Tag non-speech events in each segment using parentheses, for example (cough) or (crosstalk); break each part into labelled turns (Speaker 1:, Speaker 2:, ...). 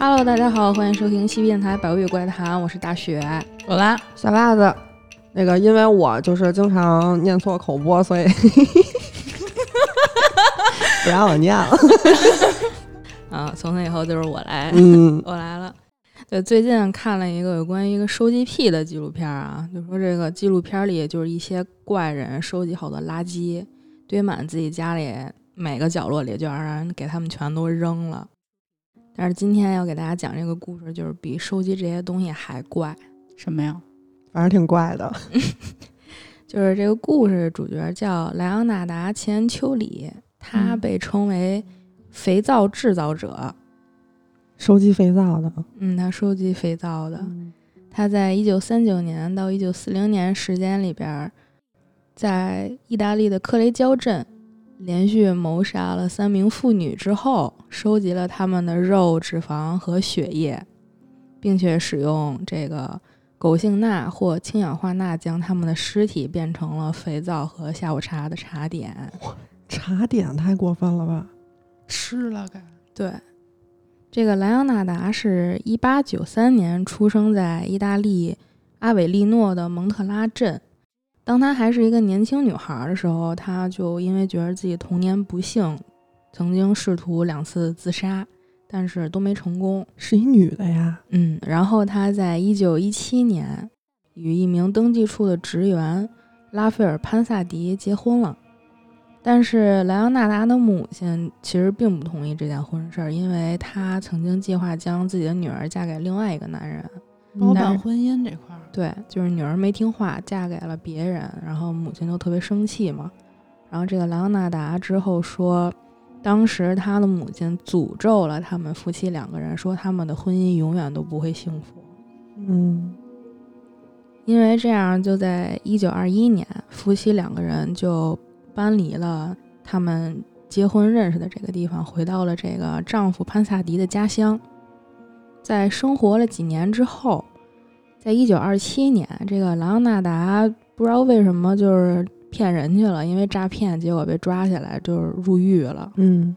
Speaker 1: Hello，大家好，欢迎收听西电台《百味怪谈》，我是大雪。
Speaker 2: 我啦，
Speaker 3: 小袜子，那个因为我就是经常念错口播，所以 (laughs) 不让我念了。(laughs)
Speaker 1: 啊，从此以后就是我来，
Speaker 3: 嗯，(laughs)
Speaker 1: 我来了。对，最近看了一个有关于一个收集癖的纪录片啊，就说这个纪录片里就是一些怪人收集好多垃圾，堆满自己家里每个角落里，就让人给他们全都扔了。但是今天要给大家讲这个故事，就是比收集这些东西还怪。
Speaker 2: 什么呀？(laughs)
Speaker 3: 反正挺怪的。(laughs)
Speaker 1: 就是这个故事主角叫莱昂纳达·齐恩丘里，他
Speaker 2: 嗯
Speaker 1: 被称为肥皂制造者。
Speaker 3: 收集肥皂的，
Speaker 1: 嗯，他收集肥皂的。
Speaker 3: 嗯
Speaker 1: 他在一九三九年到一九四零年时间里边儿，在意大利的克雷焦镇连续谋杀了三名妇女之后，收集了他们的肉、脂肪和血液，并且使用这个狗性钠或氢氧化钠将他们的尸体变成了肥皂和下午茶的茶点。
Speaker 3: 茶点太过分了吧？
Speaker 2: 吃了该。
Speaker 1: 对，这个莱昂纳达是一八九三年出生在意大利阿韦利诺的蒙特拉镇。当她还是一个年轻女孩的时候，她就因为觉得自己童年不幸，曾经试图两次自杀，但是都没成功。
Speaker 3: 是一女的呀？
Speaker 1: 嗯，然后她在一九一七年与一名登记处的职员拉斐尔·潘萨迪结婚了。但是莱昂纳达的母亲其实并不同意这件婚事儿，因为她曾经计划将自己的女儿嫁给另外一个男人。
Speaker 2: 包办婚姻这块儿，
Speaker 1: 对，就是女儿没听话，嫁给了别人，然后母亲就特别生气嘛。然后这个莱昂纳达之后说，当时他的母亲诅咒了他们夫妻两个人，说他们的婚姻永远都不会幸福。
Speaker 3: 嗯，
Speaker 1: 因为这样，就在一九二一年，夫妻两个人就搬离了他们结婚认识的这个地方，回到了这个丈夫潘萨迪的家乡。在生活了几年之后，在一九二七年，这个莱昂纳达不知道为什么就是骗人去了，因为诈骗，结果被抓起来，就是入狱了。
Speaker 3: 嗯，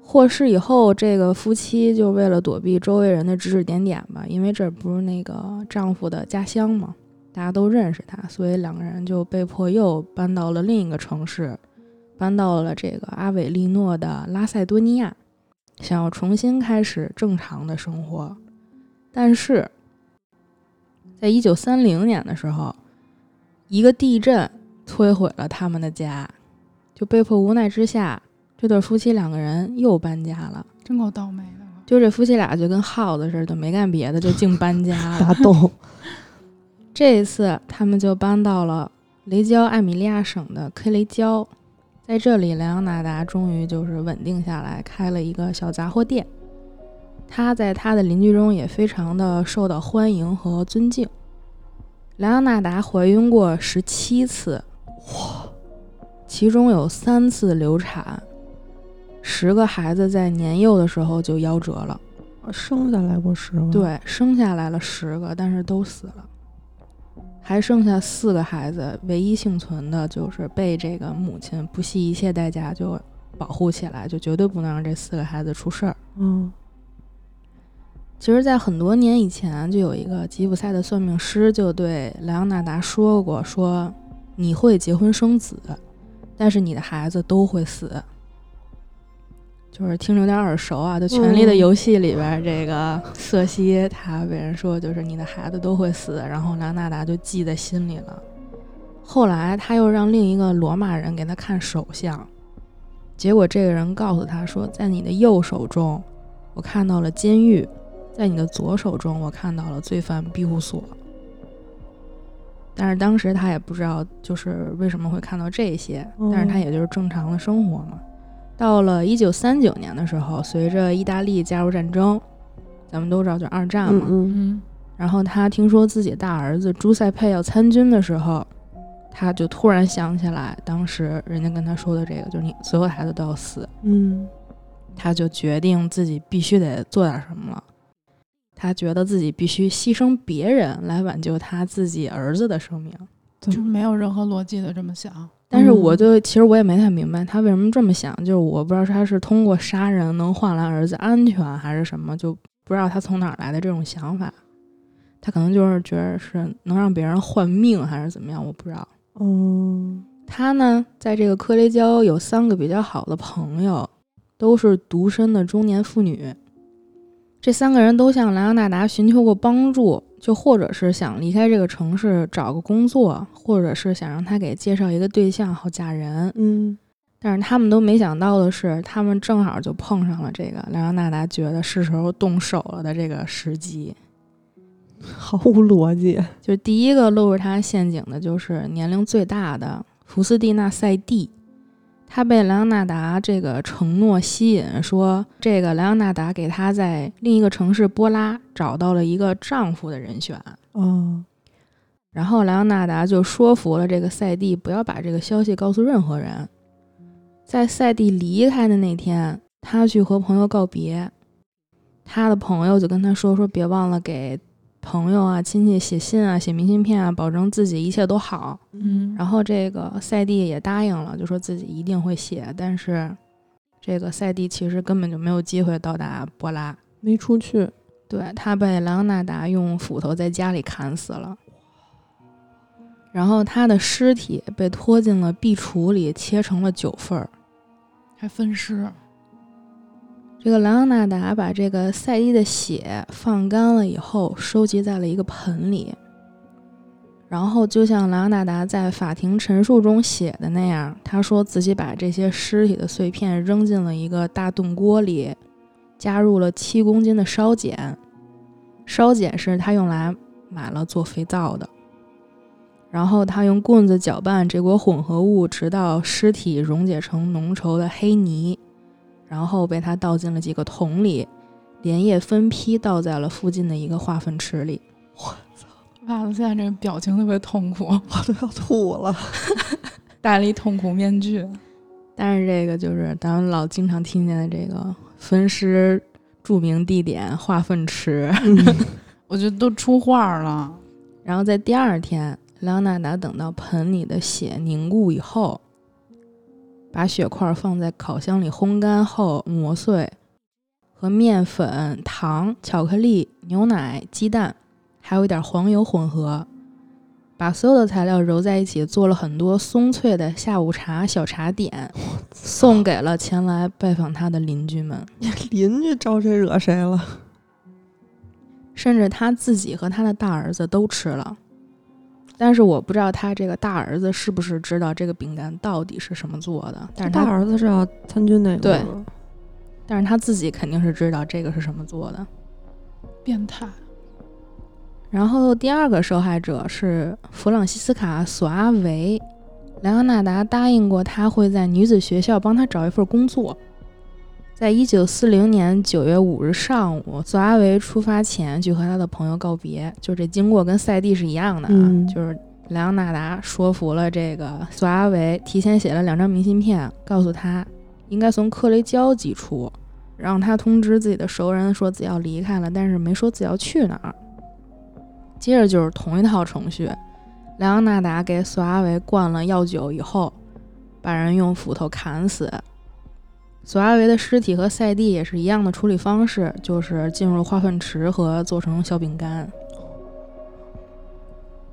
Speaker 1: 获释以后，这个夫妻就为了躲避周围人的指指点点吧，因为这不是那个丈夫的家乡嘛，大家都认识他，所以两个人就被迫又搬到了另一个城市，搬到了这个阿韦利诺的拉塞多尼亚，想要重新开始正常的生活。但是，在一九三零年的时候，一个地震摧毁了他们的家，就被迫无奈之下。这对夫妻两个人又搬家了，
Speaker 2: 真够倒霉的。
Speaker 1: 就这夫妻俩就跟耗子似的，没干别的就净搬家了。
Speaker 3: 大洞。
Speaker 1: 这一次他们就搬到了雷焦艾米利亚省的科雷焦，在这里，莱昂纳达终于就是稳定下来，开了一个小杂货店。他在他的邻居中也非常的受到欢迎和尊敬。莱昂纳达怀孕过十七次，哇，其中有三次流产，十个孩子在年幼的时候就夭折了。
Speaker 3: 生下来过十个。，
Speaker 1: 对，生下来了十个，但是都死了，还剩下四个孩子，唯一幸存的就是被这个母亲不惜一切代价就保护起来，就绝对不能让这四个孩子出事儿。
Speaker 3: 嗯，
Speaker 1: 其实，在很多年以前，就有一个吉普赛的算命师就对莱昂纳达说过：“说你会结婚生子，但是你的孩子都会死。”就是听着有点耳熟啊，就《权力的
Speaker 3: 嗯
Speaker 1: 游戏》里边这个瑟西，他被人说就是你的孩子都会死，然后莱昂纳达就记在心里了。后来他又让另一个罗马人给他看手相，结果这个人告诉他说，在你的右手中，我看到了监狱。在你的左手中，我看到了罪犯庇护所。但是当时他也不知道，就是为什么会看到这些，但是他也就是正常的生活嘛。到了一九三九年的时候，随着意大利加入战争，咱们都知道就二战嘛。
Speaker 3: 嗯嗯，
Speaker 2: 嗯，
Speaker 1: 然后他听说自己大儿子朱塞佩要参军的时候，他就突然想起来，当时人家跟他说的这个，就是你所有孩子都要死。
Speaker 3: 嗯，
Speaker 1: 他就决定自己必须得做点什么了。他觉得自己必须牺牲别人来挽救他自己儿子的生命。
Speaker 2: 就是没有任何逻辑的这么想。
Speaker 1: 但是我
Speaker 3: 嗯
Speaker 1: 就其实我也没太明白他为什么这么想，就是我不知道他是通过杀人能换来儿子安全还是什么，就不知道他从哪儿来的这种想法。他可能就是觉得是能让别人换命还是怎么样，我不知道。
Speaker 3: 嗯
Speaker 1: 他呢，在这个科雷焦有三个比较好的朋友，都是独身的中年妇女。这三个人都向莱昂纳达寻求过帮助，就或者是想离开这个城市找个工作，或者是想让他给介绍一个对象好嫁人。
Speaker 3: 嗯
Speaker 1: 但是他们都没想到的是，他们正好就碰上了这个莱昂纳达觉得是时候动手了的这个时机。(laughs)
Speaker 3: 毫无逻辑。
Speaker 1: 就第一个落入他陷阱的就是年龄最大的福斯蒂娜·塞蒂，他被莱昂纳达这个承诺吸引，说这个莱昂纳达给他在另一个城市波拉找到了一个丈夫的人选，
Speaker 3: 哦
Speaker 1: 然后莱昂纳达就说服了这个赛蒂不要把这个消息告诉任何人。在赛蒂离开的那天，他去和朋友告别，他的朋友就跟他说说别忘了给朋友啊、亲戚写信啊、写明信片啊，保证自己一切都好。
Speaker 2: 嗯，
Speaker 1: 然后这个赛蒂也答应了，就说自己一定会写，但是这个赛蒂其实根本就没有机会到达波拉。
Speaker 3: 没出去。
Speaker 1: 对他被莱昂纳达用斧头在家里砍死了，然后他的尸体被拖进了壁橱里，切成了九份儿。
Speaker 2: 还分尸，
Speaker 1: 这个莱昂纳达把这个赛伊的血放干了以后，收集在了一个盆里。然后，就像莱昂纳达在法庭陈述中写的那样，他说自己把这些尸体的碎片扔进了一个大炖锅里，加入了七公斤的烧碱，烧碱是他用来买了做肥皂的。然后他用棍子搅拌这锅混合物，直到尸体溶解成浓稠的黑泥，然后被他倒进了几个桶里，连夜分批倒在了附近的一个化粪池里。
Speaker 2: 我操袜子现在这个表情特别痛苦，(laughs)
Speaker 3: 我都要吐了。(laughs) (laughs)
Speaker 2: 戴了一痛苦面具。
Speaker 1: 但是这个就是咱们老经常听见的这个分尸著名地点化粪池。
Speaker 2: 我觉得都出画了，
Speaker 1: 然后在第二天，莱昂纳达等到盆里的血凝固以后，把雪块放在烤箱里烘干后磨碎，和面粉、糖、巧克力、牛奶、鸡蛋，还有一点黄油混合，把所有的材料揉在一起，做了很多松脆的下午茶小茶点，送给了前来拜访他的邻居们。
Speaker 3: 邻居招谁惹谁了？
Speaker 1: 甚至他自己和他的大儿子都吃了。但是我不知道他这个大儿子是不是知道这个饼干到底是什么做的，但是
Speaker 3: 大
Speaker 1: 他
Speaker 3: 儿子是要参军那个
Speaker 1: 对但是他自己肯定是知道这个是什么做的。
Speaker 2: 变态。
Speaker 1: 然后第二个受害者是弗朗西斯卡·索阿维，莱昂纳达答应过他会在女子学校帮他找一份工作。在一九四零年九月五日上午，索阿维出发前去和他的朋友告别，就这经过跟赛蒂是一样的啊，
Speaker 3: 嗯
Speaker 1: 就是莱昂纳达说服了这个索阿维，提前写了两张明信片，告诉他应该从克雷焦寄出，让他通知自己的熟人说自己要离开了，但是没说自己要去哪儿。接着就是同一套程序，莱昂纳达给索阿维灌了药酒以后，把人用斧头砍死。索阿维的尸体和赛蒂也是一样的处理方式，就是进入化粪池和做成小饼干。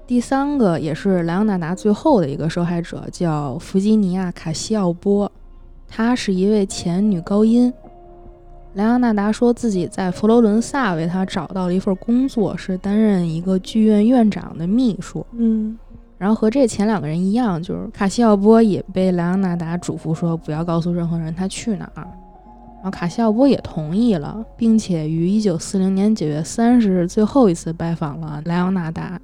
Speaker 1: 第三个也是莱昂纳达最后的一个受害者，叫弗吉尼亚·卡西奥波，她是一位前女高音。莱昂纳达说自己在佛罗伦萨为他找到了一份工作，是担任一个剧院院长的秘书。
Speaker 3: 嗯，
Speaker 1: 然后和这前两个人一样，就是卡西奥波也被莱昂纳达嘱咐说不要告诉任何人他去哪儿。然后卡西奥波也同意了，并且于一九四零年九月三十日最后一次拜访了莱昂纳达。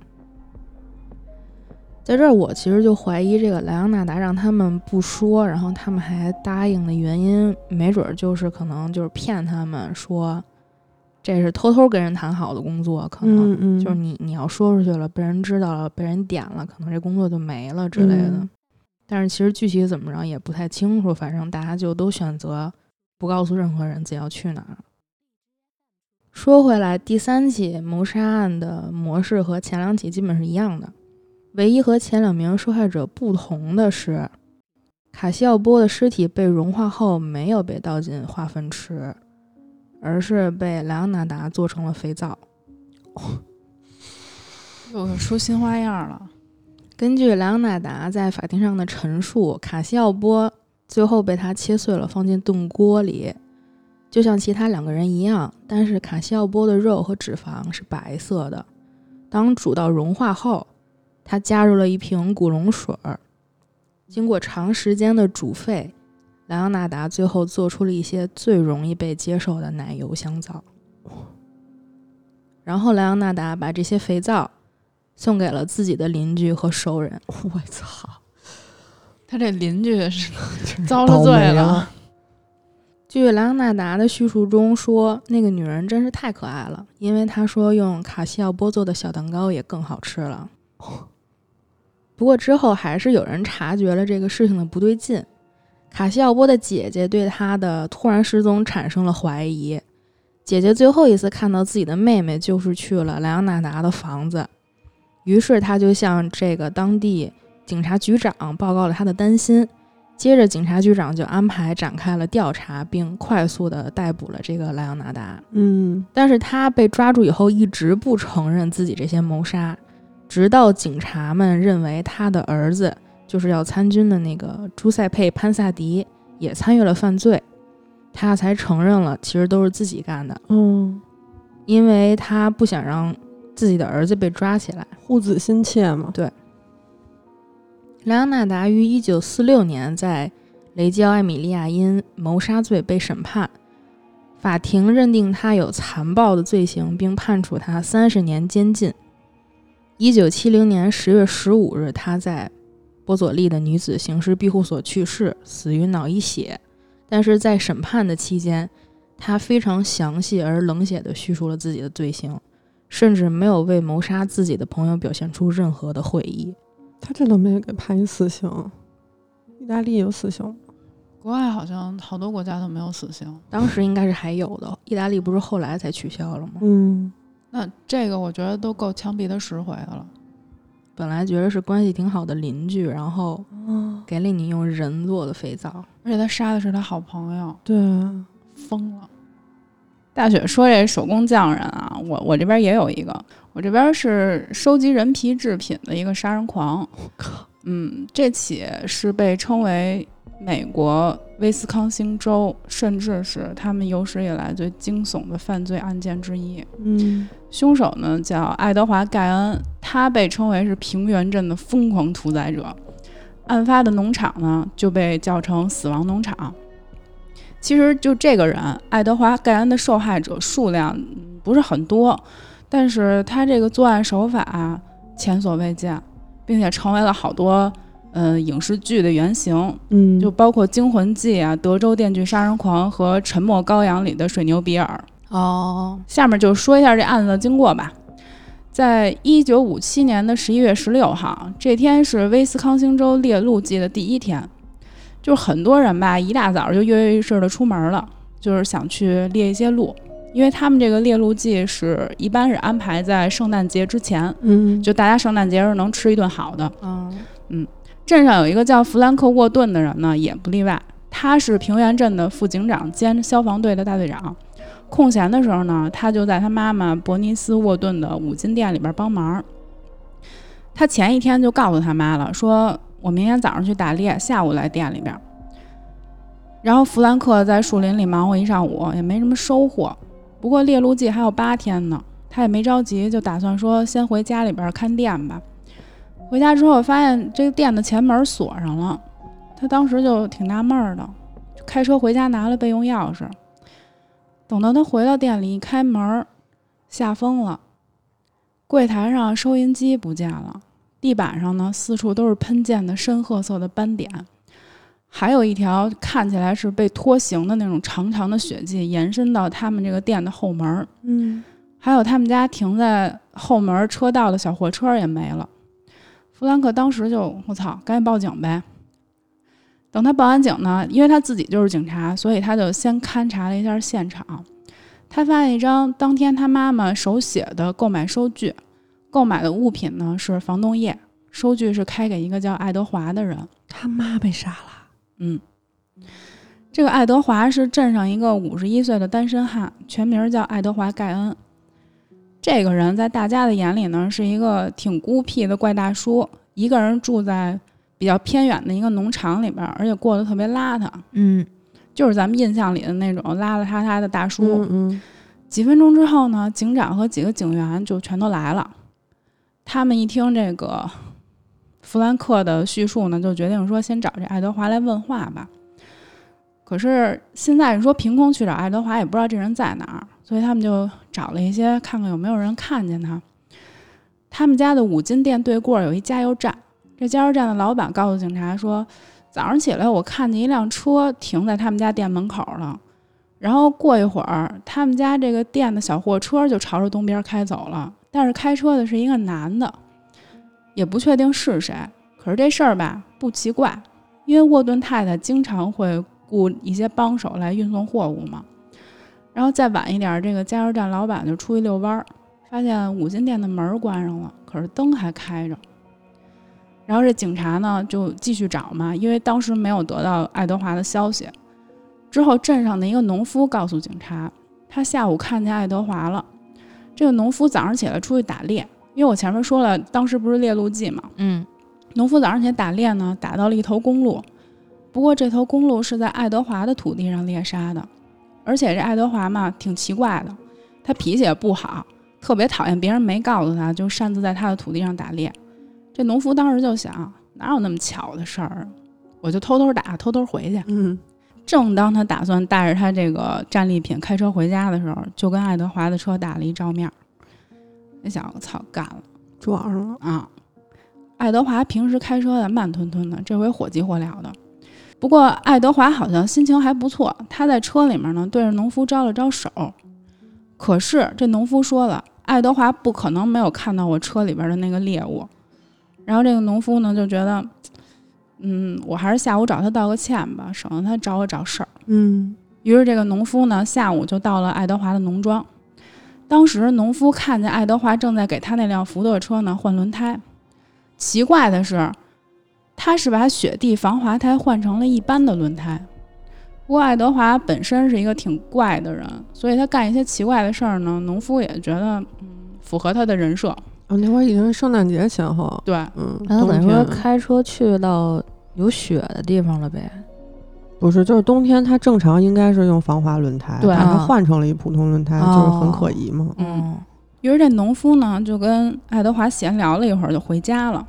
Speaker 1: 在这儿，我其实就怀疑这个莱昂纳达让他们不说，然后他们还答应的原因，没准儿就是可能就是骗他们说这是偷偷跟人谈好的工作，可能
Speaker 3: 嗯嗯，
Speaker 1: 就是你你要说出去了，被人知道了，被人点了，可能这工作就没了之类的。
Speaker 3: 嗯
Speaker 1: 但是其实具体怎么着也不太清楚，反正大家就都选择不告诉任何人自己要去哪儿。说回来，第三起谋杀案的模式和前两起基本是一样的，唯一和前两名受害者不同的是，卡西奥波的尸体被融化后，没有被倒进化粪池，而是被莱昂纳达做成了肥皂。(laughs)
Speaker 2: 又出新花样了。
Speaker 1: 根据莱昂纳达在法庭上的陈述，卡西奥波最后被他切碎了，放进炖锅里，就像其他两个人一样。但是卡西奥波的肉和脂肪是白色的。当煮到融化后，他加入了一瓶古龙水儿。经过长时间的煮沸，莱昂纳达最后做出了一些最容易被接受的奶油香皂。然后莱昂纳达把这些肥皂送给了自己的邻居和熟人。(laughs)
Speaker 3: 我操，
Speaker 2: 他这邻居是 (laughs) 遭了罪了。
Speaker 3: 了。
Speaker 1: 据莱昂纳达的叙述中说，那个女人真是太可爱了，因为她说用卡西奥波做的小蛋糕也更好吃了。(laughs) 不过之后还是有人察觉了这个事情的不对劲，卡西奥波的姐姐对他的突然失踪产生了怀疑。姐姐最后一次看到自己的妹妹就是去了莱昂纳达的房子，于是他就向这个当地警察局长报告了他的担心。接着，警察局长就安排展开了调查，并快速的逮捕了这个莱昂纳达。
Speaker 3: 嗯，
Speaker 1: 但是他被抓住以后，一直不承认自己这些谋杀，直到警察们认为他的儿子就是要参军的那个朱塞佩·潘萨迪也参与了犯罪，他才承认了其实都是自己干的，
Speaker 3: 嗯，
Speaker 1: 因为他不想让自己的儿子被抓起来。
Speaker 3: 护子心切嘛。
Speaker 1: 对莱昂纳达于一九四六年在雷吉奥艾米利亚因谋杀罪被审判，法庭认定他有残暴的罪行，并判处他三十年监禁。一九七零年10月十五日，他在波佐利的女子刑事庇护所去世，死于脑溢血。但是在审判的期间，他非常详细而冷血地叙述了自己的罪行，甚至没有为谋杀自己的朋友表现出任何的悔意。
Speaker 3: 他这都没给判一死刑。意大利有死刑吗？
Speaker 2: 国外好像好多国家都没有死刑。
Speaker 1: 当时应该是还有的，意大利不是后来才取消了吗？
Speaker 3: 嗯，
Speaker 2: 那这个我觉得都够枪毙他十回的了。
Speaker 1: 本来觉得是关系挺好的邻居，然后
Speaker 3: 哦，
Speaker 1: 给了你用人做的肥皂，
Speaker 2: 而且他杀的是他好朋友，
Speaker 3: 对，
Speaker 2: 疯了。大雪说这手工匠人啊，我我这边也有一个，我这边是收集人皮制品的一个杀人狂。
Speaker 3: 靠，
Speaker 2: 嗯，这起是被称为美国威斯康星州，甚至是他们有史以来最惊悚的犯罪案件之一。
Speaker 3: 嗯，
Speaker 2: 凶手呢叫爱德华·盖恩，他被称为是平原镇的疯狂屠宰者。案发的农场呢就被叫成“死亡农场”。其实就这个人，爱德华·盖恩的受害者数量嗯不是很多，但是他这个作案手法前所未见，并且成为了好多嗯、呃影视剧的原型。
Speaker 3: 嗯，
Speaker 2: 就包括《惊魂记》啊，《德州电锯杀人狂》和《沉默羔羊》里的水牛比尔。
Speaker 1: 哦，
Speaker 2: 下面就说一下这案子的经过吧。在一九五七年的十一月十六号，这天是威斯康星州猎鹿季的第一天，就是很多人吧，一大早就跃跃欲试的出门了，就是想去猎一些鹿，因为他们这个猎鹿季是一般是安排在圣诞节之前，
Speaker 3: 嗯，
Speaker 2: 就大家圣诞节时候能吃一顿好的。
Speaker 1: 嗯，
Speaker 2: 镇上有一个叫弗兰克·沃顿的人呢，也不例外。他是平原镇的副警长兼消防队的大队长。空闲的时候呢，他就在他妈妈伯尼斯·沃顿的五金店里边帮忙。他前一天就告诉他妈了，说我明天早上去打猎，下午来店里边。然后弗兰克在树林里忙活一上午，也没什么收获。不过猎鹿季还有八天呢，他也没着急，就打算说先回家里边看店吧。回家之后发现这个店的前门锁上了，他当时就挺纳闷儿的，就开车回家拿了备用钥匙。等到他回到店里一开门儿，吓疯了，柜台上收银机不见了，地板上呢四处都是喷溅的深褐色的斑点，还有一条看起来是被拖行的那种长长的血迹延伸到他们这个店的后门儿。
Speaker 3: 嗯，
Speaker 2: 还有他们家停在后门车道的小货车也没了。弗兰克当时就我操，赶紧报警呗。等他报完警呢，因为他自己就是警察，所以他就先勘察了一下现场。他发现一张当天他妈妈手写的购买收据，购买的物品呢是防冻液，收据是开给一个叫爱德华的人。
Speaker 3: 他妈被杀了。
Speaker 2: 嗯，这个爱德华是镇上一个五十一岁的单身汉，全名叫爱德华·盖恩。这个人在大家的眼里呢，是一个挺孤僻的怪大叔，一个人住在比较偏远的一个农场里边，而且过得特别邋遢，
Speaker 1: 嗯
Speaker 2: 就是咱们印象里的那种邋邋遢遢的大叔。
Speaker 3: 嗯嗯
Speaker 2: 几分钟之后呢，警长和几个警员就全都来了。他们一听这个弗兰克的叙述呢，就决定说先找这爱德华来问话吧。可是现在你说凭空去找爱德华，也不知道这人在哪儿，所以他们就找了一些看看有没有人看见他。他们家的五金店对过有一加油站，这加油站的老板告诉警察说，早上起来我看见一辆车停在他们家店门口了。然后过一会儿，他们家这个店的小货车就朝着东边开走了，但是开车的是一个男的，也不确定是谁。可是这事儿吧不奇怪，因为沃顿太太经常会雇一些帮手来运送货物嘛。然后再晚一点，这个加油站老板就出去遛弯儿，发现五金店的门儿关上了，可是灯还开着。然后这警察呢就继续找嘛，因为当时没有得到爱德华的消息。之后，镇上的一个农夫告诉警察，他下午看见爱德华了。这个农夫早上起来出去打猎，因为我前面说了，当时不是猎鹿季嘛。
Speaker 1: 嗯
Speaker 2: 农夫早上起来打猎呢，打到了一头公鹿，不过这头公鹿是在爱德华的土地上猎杀的，而且这爱德华嘛挺奇怪的，他脾气也不好，特别讨厌别人没告诉他就擅自在他的土地上打猎。这农夫当时就想，哪有那么巧的事儿，我就偷偷打，偷偷回去。
Speaker 3: 嗯
Speaker 2: 正当他打算带着他这个战利品开车回家的时候，就跟爱德华的车打了一照面儿。那小子操，干了
Speaker 3: 撞上了。
Speaker 2: 啊！爱德华平时开车的慢吞吞的，这回火急火燎的。不过爱德华好像心情还不错，他在车里面呢，对着农夫招了招手。可是这农夫说了，爱德华不可能没有看到我车里边的那个猎物。然后这个农夫呢就觉得，嗯，我还是下午找他道个歉吧，省得他找我找事儿。
Speaker 3: 嗯
Speaker 2: 于是这个农夫呢，下午就到了爱德华的农庄。当时农夫看见爱德华正在给他那辆福特车呢换轮胎。奇怪的是，他是把雪地防滑胎换成了一般的轮胎。不过爱德华本身是一个挺怪的人，所以他干一些奇怪的事儿呢，农夫也觉得嗯符合他的人设。
Speaker 3: 哦，那会儿已经是圣诞节前后。
Speaker 2: 对，
Speaker 3: 嗯，
Speaker 1: 那他等于说
Speaker 3: 冬天
Speaker 1: 开车去到有雪的地方了呗？
Speaker 3: 不是，就是冬天，它正常应该是用防滑轮胎，
Speaker 2: 对
Speaker 1: 啊
Speaker 3: 换成了一普通轮胎，就是很可疑嘛。
Speaker 2: 嗯，于是这农夫呢就跟爱德华闲聊了一会儿，就回家了。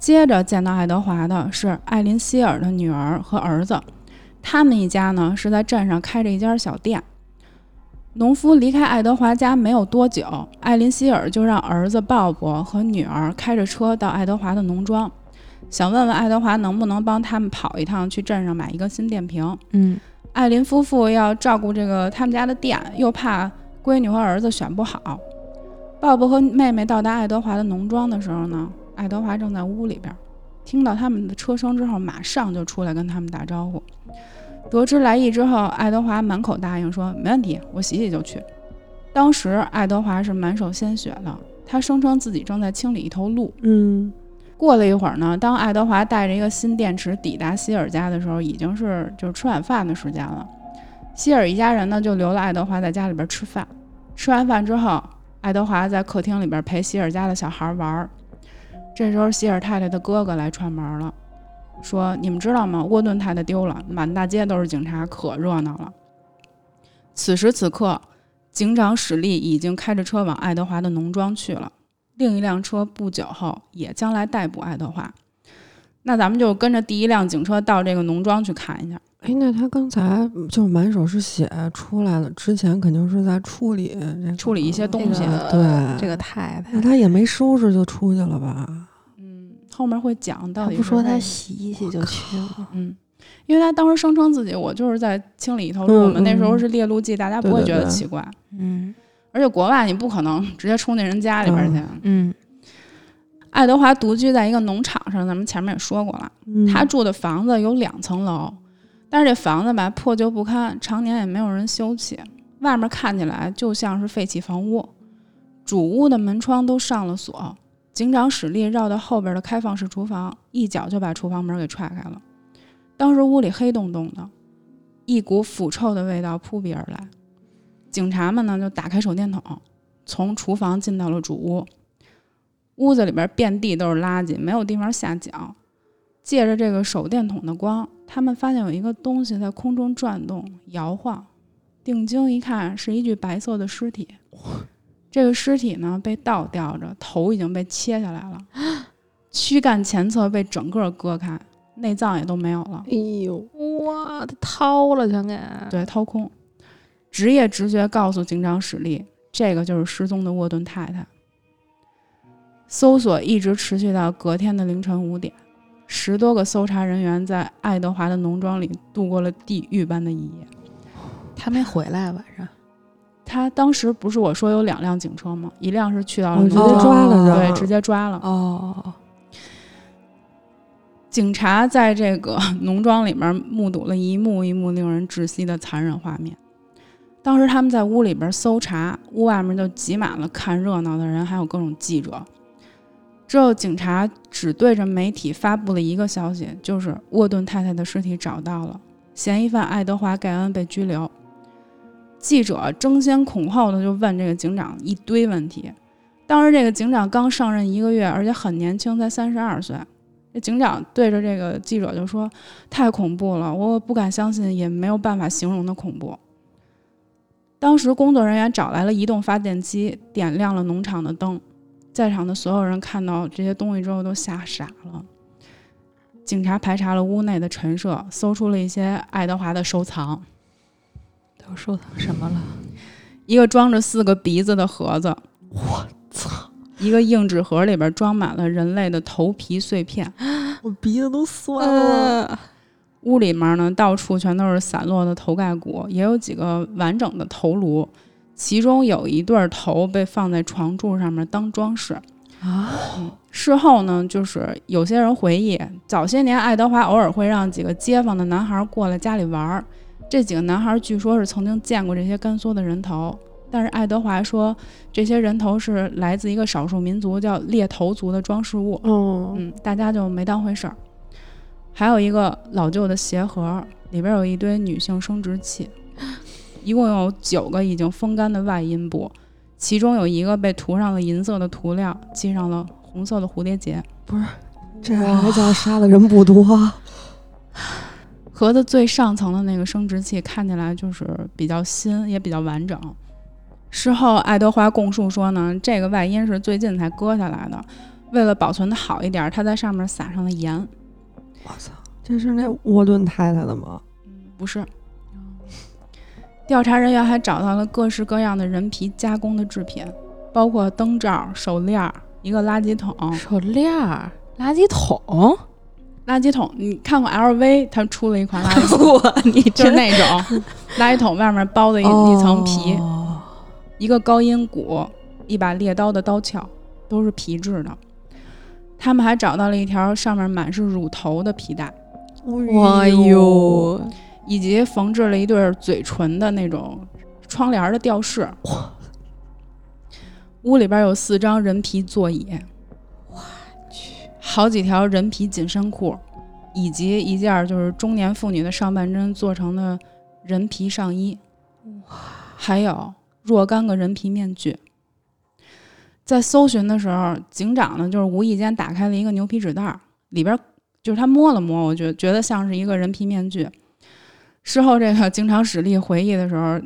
Speaker 2: 接着见到爱德华的是艾琳希尔的女儿和儿子，他们一家呢是在镇上开着一家小店。农夫离开爱德华家没有多久，艾琳希尔就让儿子鲍勃和女儿开着车到爱德华的农庄，想问问爱德华能不能帮他们跑一趟去镇上买一个新电瓶。
Speaker 1: 嗯
Speaker 2: 艾琳夫妇要照顾这个他们家的店，又怕闺女和儿子选不好。鲍勃和妹妹到达爱德华的农庄的时候呢，爱德华正在屋里边，听到他们的车声之后，马上就出来跟他们打招呼。得知来意之后，爱德华满口答应说：“没问题，我洗洗就去。”当时爱德华是满手鲜血的，他声称自己正在清理一头鹿。
Speaker 3: 嗯
Speaker 2: 过了一会儿呢，当爱德华带着一个新电池抵达希尔家的时候，已经是就是吃晚饭的时间了。希尔一家人呢就留了爱德华在家里边吃饭。吃完饭之后，爱德华在客厅里边陪希尔家的小孩玩儿。这时候，希尔太太的哥哥来串门了，说：“你们知道吗？沃顿太太丢了，满大街都是警察，可热闹了。”此时此刻，警长史利已经开着车往爱德华的农庄去了。另一辆车不久后也将来逮捕爱德华。那咱们就跟着第一辆警车到这个农庄去看一下。
Speaker 3: 哎，那他刚才就满手是血出来了，之前肯定是在处理这个
Speaker 2: 处理一些东西
Speaker 1: 这个
Speaker 3: 对，
Speaker 1: 这个太太
Speaker 3: 那他也没收拾就出去了吧？
Speaker 2: 嗯，后面会讲到
Speaker 1: 底不说他洗一洗就去了。
Speaker 2: 嗯，因为他当时声称自己我就是在清理一头鹿，
Speaker 3: 嗯
Speaker 2: 我们那时候
Speaker 3: 嗯
Speaker 2: 是猎鹿季，大家不会觉得奇怪。
Speaker 1: 嗯
Speaker 2: 而且国外你不可能直接冲进人家里边去。
Speaker 1: 嗯
Speaker 2: 爱德华独居在一个农场上，咱们前面也说过了，
Speaker 3: 嗯
Speaker 2: 他住的房子有两层楼，但是这房子吧破旧不堪，常年也没有人修葺，外面看起来就像是废弃房屋，主屋的门窗都上了锁。警长史力绕到后边的开放式厨房，一脚就把厨房门给踹开了。当时屋里黑洞洞的，一股腐臭的味道扑鼻而来。警察们呢就打开手电筒，从厨房进到了主屋。屋子里边遍地都是垃圾，没有地方下脚。借着这个手电筒的光，他们发现有一个东西在空中转动、摇晃。定睛一看，是一具白色的尸体。这个尸体呢被倒吊着，头已经被切下来了，躯干前侧被整个割开，内脏也都没有了。
Speaker 3: 哎呦，
Speaker 1: 哇，他掏了全给。
Speaker 2: 对，掏空。职业直觉告诉警长史力，这个就是失踪的沃顿太太。搜索一直持续到隔天的凌晨五点，十多个搜查人员在爱德华的农庄里度过了地狱般的一夜。
Speaker 1: 他没回来晚上。
Speaker 2: 他当时不是我说有两辆警车吗？一辆是去到了
Speaker 3: 哦直，接抓了
Speaker 2: 对，
Speaker 3: 就
Speaker 2: 直接抓了。
Speaker 1: 哦，
Speaker 2: 警察在这个 (laughs) 农庄里面目睹了一幕一幕令人窒息的残忍画面。当时他们在屋里边搜查，屋外面就挤满了看热闹的人，还有各种记者。之后，警察只对着媒体发布了一个消息，就是沃顿太太的尸体找到了，嫌疑犯爱德华·盖恩被拘留。记者争先恐后的就问这个警长一堆问题。当时这个警长刚上任一个月，而且很年轻，才三十二岁。这警长对着这个记者就说：“太恐怖了，我不敢相信，也没有办法形容的恐怖。”当时工作人员找来了移动发电机，点亮了农场的灯。在场的所有人看到这些东西之后都吓傻了。警察排查了屋内的陈设，搜出了一些爱德华的收藏，
Speaker 1: 都收藏什么了？
Speaker 2: 一个装着四个鼻子的盒子，
Speaker 3: 我操！
Speaker 2: 一个硬纸盒里边装满了人类的头皮碎片。
Speaker 3: 我鼻子都酸了。
Speaker 1: 呃，
Speaker 2: 屋里面呢，到处全都是散落的头盖骨，也有几个完整的头颅，其中有一对头被放在床柱上面当装饰。
Speaker 1: 啊，
Speaker 2: 事后呢，就是有些人回忆，早些年爱德华偶尔会让几个街坊的男孩过来家里玩儿，这几个男孩据说是曾经见过这些干缩的人头，但是爱德华说这些人头是来自一个少数民族叫猎头族的装饰物。
Speaker 3: 哦，
Speaker 2: 嗯，大家就没当回事儿。还有一个老旧的鞋盒，里边有一堆女性生殖器，一共有九个已经风干的外阴部，其中有一个被涂上了银色的涂料，系上了红色的蝴蝶结。
Speaker 3: 不是这还叫杀的人不多。(laughs)
Speaker 2: 盒子最上层的那个生殖器看起来就是比较新，也比较完整。事后，爱德华供述说呢，这个外阴是最近才割下来的，为了保存的好一点，他在上面撒上了盐。
Speaker 3: 我操，这是那沃顿太太的吗？
Speaker 2: 不是。调查人员还找到了各式各样的人皮加工的制品，包括灯罩、手链儿、一个垃圾桶。
Speaker 1: 手链儿、垃圾桶。
Speaker 2: 垃圾桶，你看过 LV 他出了一款垃圾桶，
Speaker 1: 你 (laughs)
Speaker 2: 就是那种垃圾桶外面包的一、一层皮，
Speaker 1: 哦
Speaker 2: 一个高音鼓，一把猎刀的刀鞘，都是皮质的。他们还找到了一条上面满是乳头的皮带。
Speaker 1: 哇呦，
Speaker 2: 以及缝制了一对嘴唇的那种窗帘的吊饰。屋里边有四张人皮座椅，好几条人皮紧身裤，以及一件就是中年妇女的上半身做成的人皮上衣，哇，还有若干个人皮面具。在搜寻的时候，警长呢就是无意间打开了一个牛皮纸袋，里边就是他摸了摸，我觉觉得像是一个人皮面具。事后，这个警长史力回忆的时候，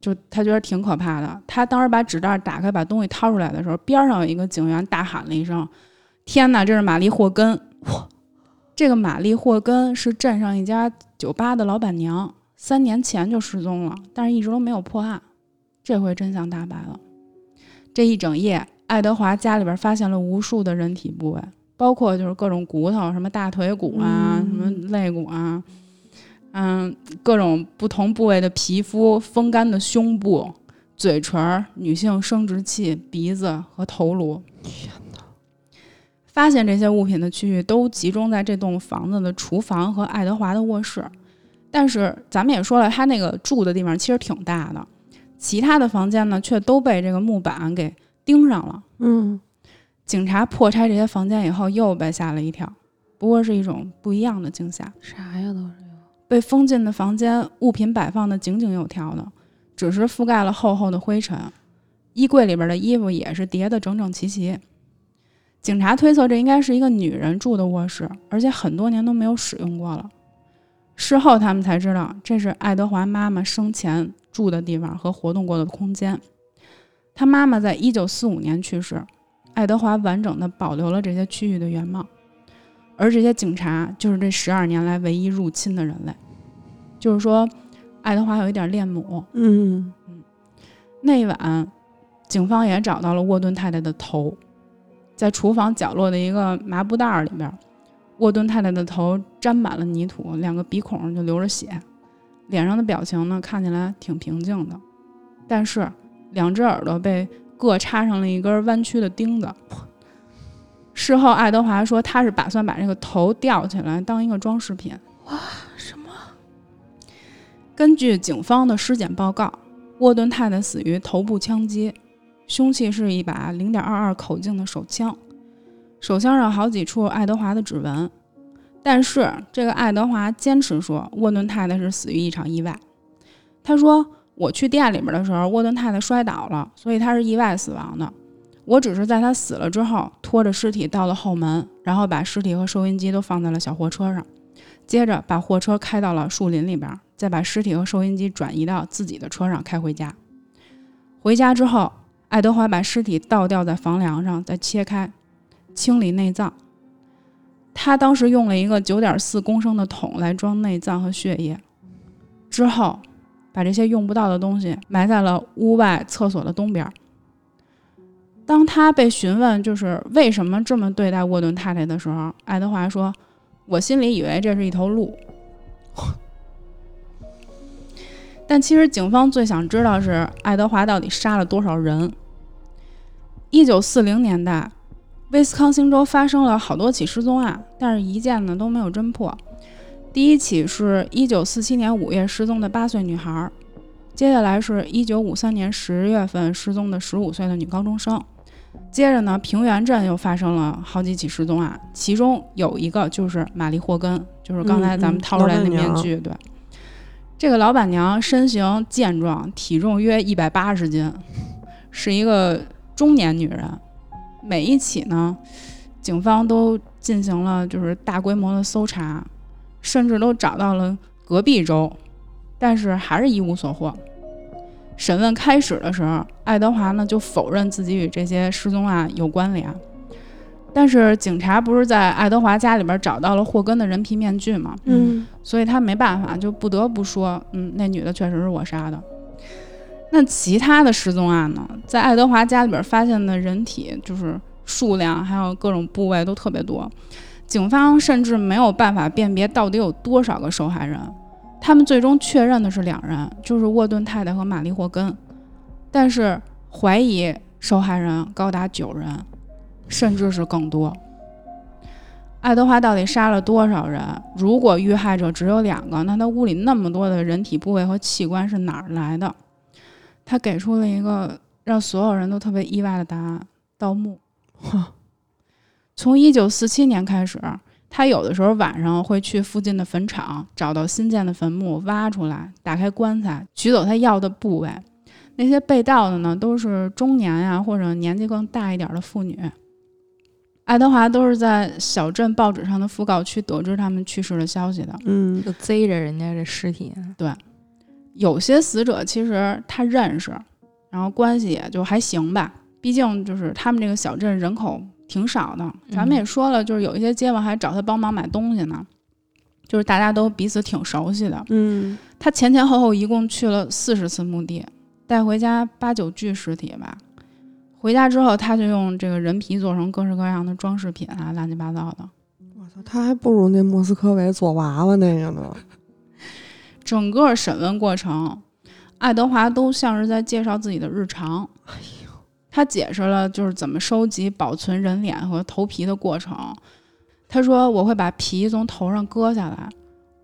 Speaker 2: 就他觉得挺可怕的。他当时把纸袋打开，把东西掏出来的时候，边上有一个警员大喊了一声：“天哪，这是玛丽霍根！”哇，这个玛丽霍根是镇上一家酒吧的老板娘，三年前就失踪了，但是一直都没有破案。这回真相大白了。这一整夜，爱德华家里边发现了无数的人体部位，包括就是各种骨头，什么大腿骨啊，
Speaker 3: 嗯
Speaker 2: 什么肋骨啊，嗯，各种不同部位的皮肤、风干的胸部、嘴唇、女性生殖器、鼻子和头颅。
Speaker 3: 天哪！
Speaker 2: 发现这些物品的区域都集中在这栋房子的厨房和爱德华的卧室，但是咱们也说了，他那个住的地方其实挺大的，其他的房间呢却都被这个木板给钉上了。
Speaker 3: 嗯，
Speaker 2: 警察破拆这些房间以后，又被吓了一跳。不过是一种不一样的惊吓。
Speaker 1: 啥呀都是
Speaker 2: 被封禁的房间，物品摆放的井井有条的，只是覆盖了厚厚的灰尘。衣柜里边的衣服也是叠得整整齐齐。警察推测这应该是一个女人住的卧室，而且很多年都没有使用过了。事后他们才知道，这是爱德华妈妈生前住的地方和活动过的空间。他妈妈在一九四五年去世，爱德华完整的保留了这些区域的原貌，而这些警察就是这十二年来唯一入侵的人类。就是说，爱德华有一点恋母。
Speaker 3: 嗯嗯
Speaker 2: 那一晚，警方也找到了沃顿太太的头，在厨房角落的一个麻布袋儿里边，沃顿太太的头沾满了泥土，两个鼻孔就流着血，脸上的表情呢看起来挺平静的，但是两只耳朵被各插上了一根弯曲的钉子。事后，爱德华说他是打算把这个头吊起来当一个装饰品。
Speaker 1: 哇什么？
Speaker 2: 根据警方的尸检报告，沃顿太太死于头部枪击，凶器是一把0.22口径的手枪，手枪上好几处爱德华的指纹。但是这个爱德华坚持说沃顿太太是死于一场意外。他说：“我去店里边的时候，沃顿太太摔倒了，所以她是意外死亡的。我只是在她死了之后，拖着尸体到了后门，然后把尸体和收音机都放在了小货车上，接着把货车开到了树林里边。”再把尸体和收音机转移到自己的车上开回家。回家之后，爱德华把尸体倒吊在房梁上，再切开，清理内脏。他当时用了一个九点四公升的桶来装内脏和血液，之后把这些用不到的东西埋在了屋外厕所的东边。当他被询问就是为什么这么对待沃顿太太的时候，爱德华说：“我心里以为这是一头鹿。”但其实警方最想知道是爱德华到底杀了多少人。一九四零年代，威斯康星州发生了好多起失踪案，但是一件呢都没有侦破。第一起是一九四七年五月失踪的八岁女孩，接下来是一九五三年十月份失踪的十五岁的女高中生，接着呢平原镇又发生了好几起失踪案，其中有一个就是玛丽霍根，就是刚才咱们掏出来那面具，对。这个老板娘身形健壮，体重约一百八十斤，是一个中年女人。每一起呢，警方都进行了就是大规模的搜查，甚至都找到了隔壁州，但是还是一无所获。审问开始的时候，爱德华呢就否认自己与这些失踪案有关联。但是警察不是在爱德华家里边找到了霍根的人皮面具吗？
Speaker 3: 嗯
Speaker 2: 所以他没办法，就不得不说，嗯，那女的确实是我杀的。那其他的失踪案呢，在爱德华家里边发现的人体就是数量还有各种部位都特别多，警方甚至没有办法辨别到底有多少个受害人。他们最终确认的是两人，就是沃顿太太和玛丽霍根，但是怀疑受害人高达九人，甚至是更多。爱德华到底杀了多少人？如果遇害者只有两个，那他屋里那么多的人体部位和器官是哪儿来的？他给出了一个让所有人都特别意外的答案：盗墓。(laughs) 从一九四七年开始，他有的时候晚上会去附近的坟场，找到新建的坟墓，挖出来，打开棺材，取走他要的部位。那些被盗的呢，都是中年呀、或者年纪更大一点的妇女。爱德华都是在小镇报纸上的讣告区得知他们去世的消息的。
Speaker 3: 嗯
Speaker 1: 就贼着人家这尸体，
Speaker 2: 有些死者其实他认识，然后关系也就还行吧。毕竟就是他们这个小镇人口挺少的，咱们也说了，就是有一些街坊还找他帮忙买东西呢，就是大家都彼此挺熟悉的。
Speaker 3: 嗯
Speaker 2: 他前前后后一共去了四十次墓地，带回家八九具尸体吧。回家之后，他就用这个人皮做成各式各样的装饰品啊，乱七八糟的。
Speaker 3: 我操，他还不如那莫斯科维做娃娃那个呢。
Speaker 2: 整个审问过程，爱德华都像是在介绍自己的日常。他解释了就是怎么收集、保存人脸和头皮的过程。他说：“我会把皮从头上割下来，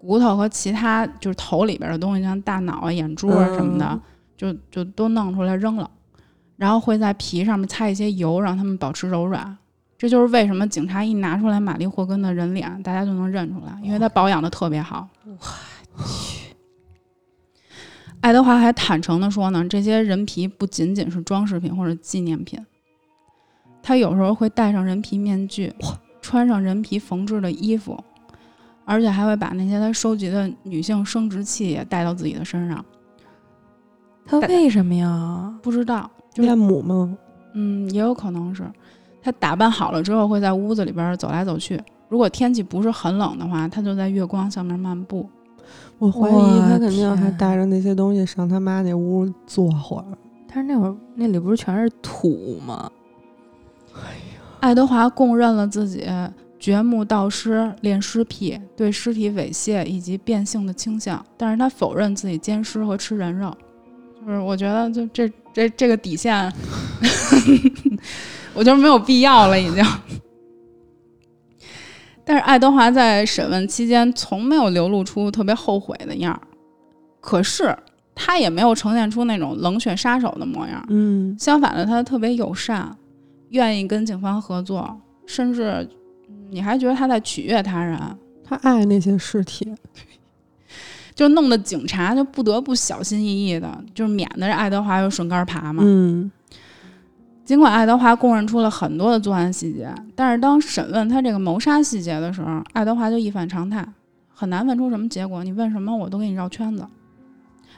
Speaker 2: 骨头和其他就是头里边的东西，像大脑啊、眼珠啊什么的，
Speaker 3: 嗯
Speaker 2: 就就都弄出来扔了。然后会在皮上面擦一些油，让它们保持柔软。这就是为什么警察一拿出来玛丽霍根的人脸，大家就能认出来，因为他保养的特别好。我去！爱德华还坦诚地说呢，这些人皮不仅仅是装饰品或者纪念品，他有时候会戴上人皮面具，穿上人皮缝制的衣服，而且还会把那些他收集的女性生殖器也带到自己的身上。
Speaker 1: 他为什么呀？
Speaker 2: 不知道，
Speaker 3: 恋母吗？
Speaker 2: 嗯，也有可能是。他打扮好了之后，会在屋子里边走来走去。如果天气不是很冷的话，他就在月光下面漫步。
Speaker 3: 我怀疑他肯定还带着那些东西上他妈那屋坐会儿。
Speaker 1: 但是那会儿那里不是全是土吗？
Speaker 3: 哎呀，
Speaker 2: 爱德华供认了自己掘墓盗尸、恋尸癖、对尸体猥亵以及变性的倾向，但是他否认自己奸尸和吃人肉。就是我觉得，就这这这个底线。(laughs) 我觉得没有必要了，已经。但是爱德华在审问期间从没有流露出特别后悔的样儿，可是他也没有呈现出那种冷血杀手的模样。
Speaker 3: 嗯，
Speaker 2: 相反的，他特别友善，愿意跟警方合作，甚至你还觉得他在取悦他人。
Speaker 3: 他爱那些尸体，(laughs)
Speaker 2: 就弄得警察就不得不小心翼翼的，就是免得爱德华又顺杆爬嘛。
Speaker 3: 嗯。
Speaker 2: 尽管爱德华供认出了很多的作案细节，但是当审问他这个谋杀细节的时候，爱德华就一反常态，很难问出什么结果。你问什么，我都给你绕圈子。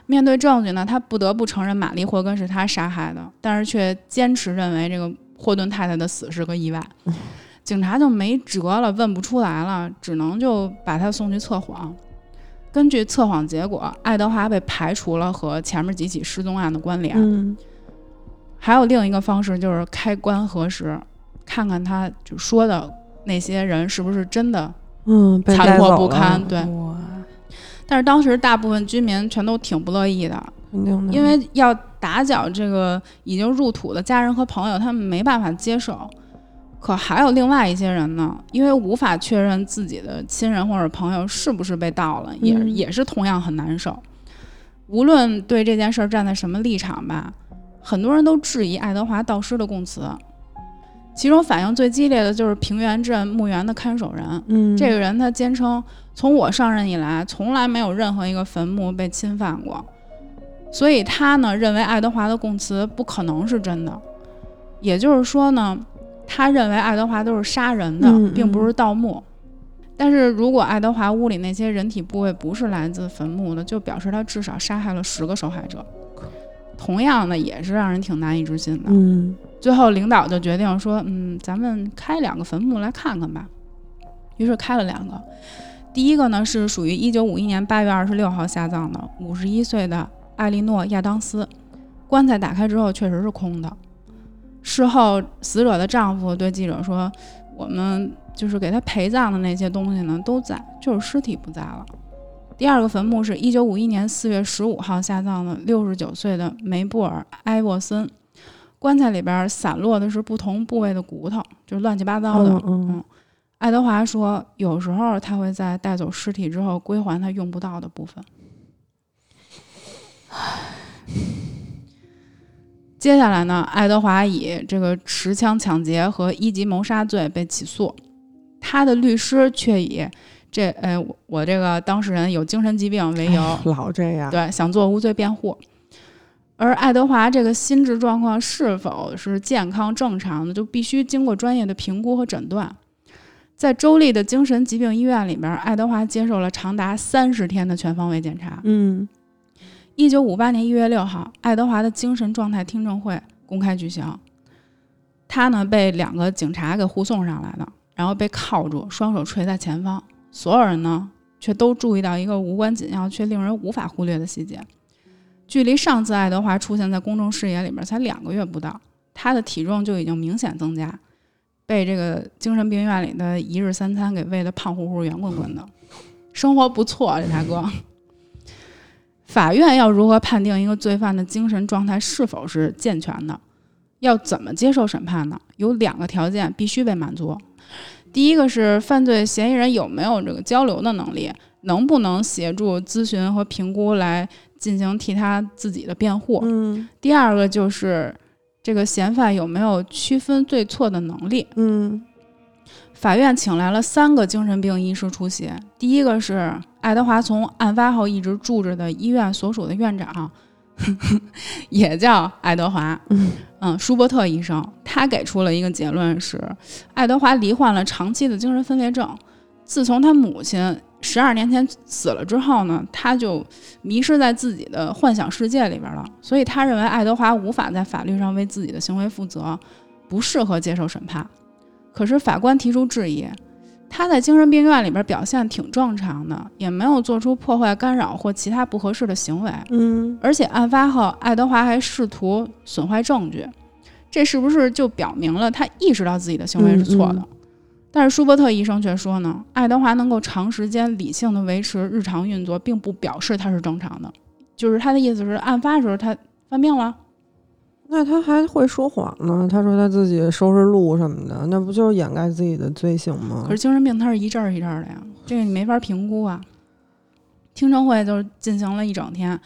Speaker 2: 面对证据呢，他不得不承认玛丽霍根是他杀害的，但是却坚持认为这个霍顿太太的死是个意外。(laughs) 警察就没辙了，问不出来了，只能就把他送去测谎。根据测谎结果，爱德华被排除了和前面几起失踪案的关联。还有另一个方式，就是开棺核实，看看他就说的那些人是不是真的，
Speaker 3: 嗯，
Speaker 2: 残破不堪。对，但是当时大部分居民全都挺不乐意的，
Speaker 3: 肯定的，
Speaker 2: 因为要打搅这个已经入土的家人和朋友，他们没办法接受。可还有另外一些人呢，因为无法确认自己的亲人或者朋友是不是被盗了，也也是同样很难受。无论对这件事儿站在什么立场吧。很多人都质疑爱德华盗尸的供词，其中反应最激烈的就是平原镇墓园的看守人。
Speaker 3: 嗯，
Speaker 2: 这个人他坚称，从我上任以来，从来没有任何一个坟墓被侵犯过，所以他呢认为爱德华的供词不可能是真的。也就是说呢，他认为爱德华都是杀人的，并不是盗墓。但是如果爱德华屋里那些人体部位不是来自坟墓的，就表示他至少杀害了十个受害者。同样的也是让人挺难以置信的。
Speaker 3: 嗯，
Speaker 2: 最后领导就决定说，嗯，咱们开两个坟墓来看看吧。于是开了两个，第一个呢是属于一九五一年八月二十六号下葬的五十一岁的艾莉诺·亚当斯，棺材打开之后确实是空的。事后死者的丈夫对记者说，我们就是给他陪葬的那些东西呢都在，就是尸体不在了。第二个坟墓是一九五一年四月十五号下葬的六十九岁的梅布尔·埃沃森，棺材里边散落的是不同部位的骨头，就是乱七八糟的。
Speaker 3: 嗯，
Speaker 2: 爱德华说，有时候他会在带走尸体之后归还他用不到的部分。接下来呢，爱德华以这个持枪抢劫和一级谋杀罪被起诉，他的律师却以。这，哎，我我这个当事人有精神疾病为由，(laughs)
Speaker 3: 老这样，
Speaker 2: 对，想做无罪辩护。而爱德华这个心智状况是否是健康正常的，就必须经过专业的评估和诊断。在州立的精神疾病医院里边，爱德华接受了长达三十天的全方位检查。
Speaker 3: 嗯，
Speaker 2: 一九五八年一月六号，爱德华的精神状态听证会公开举行，他呢被两个警察给护送上来的，然后被铐住，双手垂在前方。所有人呢，却都注意到一个无关紧要却令人无法忽略的细节：距离上次爱德华出现在公众视野里面才两个月不到，他的体重就已经明显增加，被这个精神病院里的一日三餐给喂得胖乎乎、圆滚滚的，生活不错。这大哥，法院要如何判定一个罪犯的精神状态是否是健全的？要怎么接受审判呢？有两个条件必须被满足。第一个是犯罪嫌疑人有没有这个交流的能力，能不能协助咨询和评估来进行替他自己的辩护。
Speaker 3: 嗯。
Speaker 2: 第二个就是这个嫌犯有没有区分对错的能力。
Speaker 3: 嗯。
Speaker 2: 法院请来了三个精神病医师出席，第一个是爱德华从案发后一直住着的医院所属的院长，(laughs) 也叫爱德华，嗯，舒伯特医生，他给出了一个结论是，爱德华罹患了长期的精神分裂症，自从他母亲十二年前死了之后呢，他就迷失在自己的幻想世界里边了，所以他认为爱德华无法在法律上为自己的行为负责，不适合接受审判。可是法官提出质疑，他在精神病院里边表现挺正常的，也没有做出破坏、干扰或其他不合适的行为。
Speaker 3: 嗯，
Speaker 2: 而且案发后，爱德华还试图损坏证据，这是不是就表明了他意识到自己的行为是错的？
Speaker 3: 嗯
Speaker 2: 但是舒伯特医生却说呢，爱德华能够长时间理性的维持日常运作，并不表示他是正常的。就是他的意思是，案发时候他犯病了。
Speaker 3: 那他还会说谎呢？他说他自己收拾路什么的，那不就是掩盖自己的罪行吗？
Speaker 2: 可是精神病他是一阵儿一阵儿的呀，这个你没法评估啊。听证会就是进行了一整天，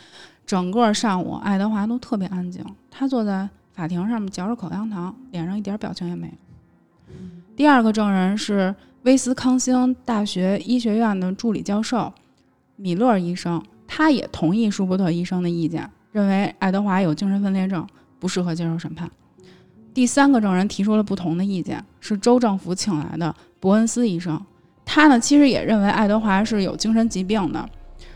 Speaker 2: 整个上午爱德华都特别安静，他坐在法庭上面嚼着口香糖，脸上一点表情也没有。第二个证人是威斯康星大学医学院的助理教授米勒医生，他也同意舒伯特医生的意见，认为爱德华有精神分裂症，不适合接受审判。第三个证人提出了不同的意见，是州政府请来的伯恩斯医生。他呢，其实也认为爱德华是有精神疾病的，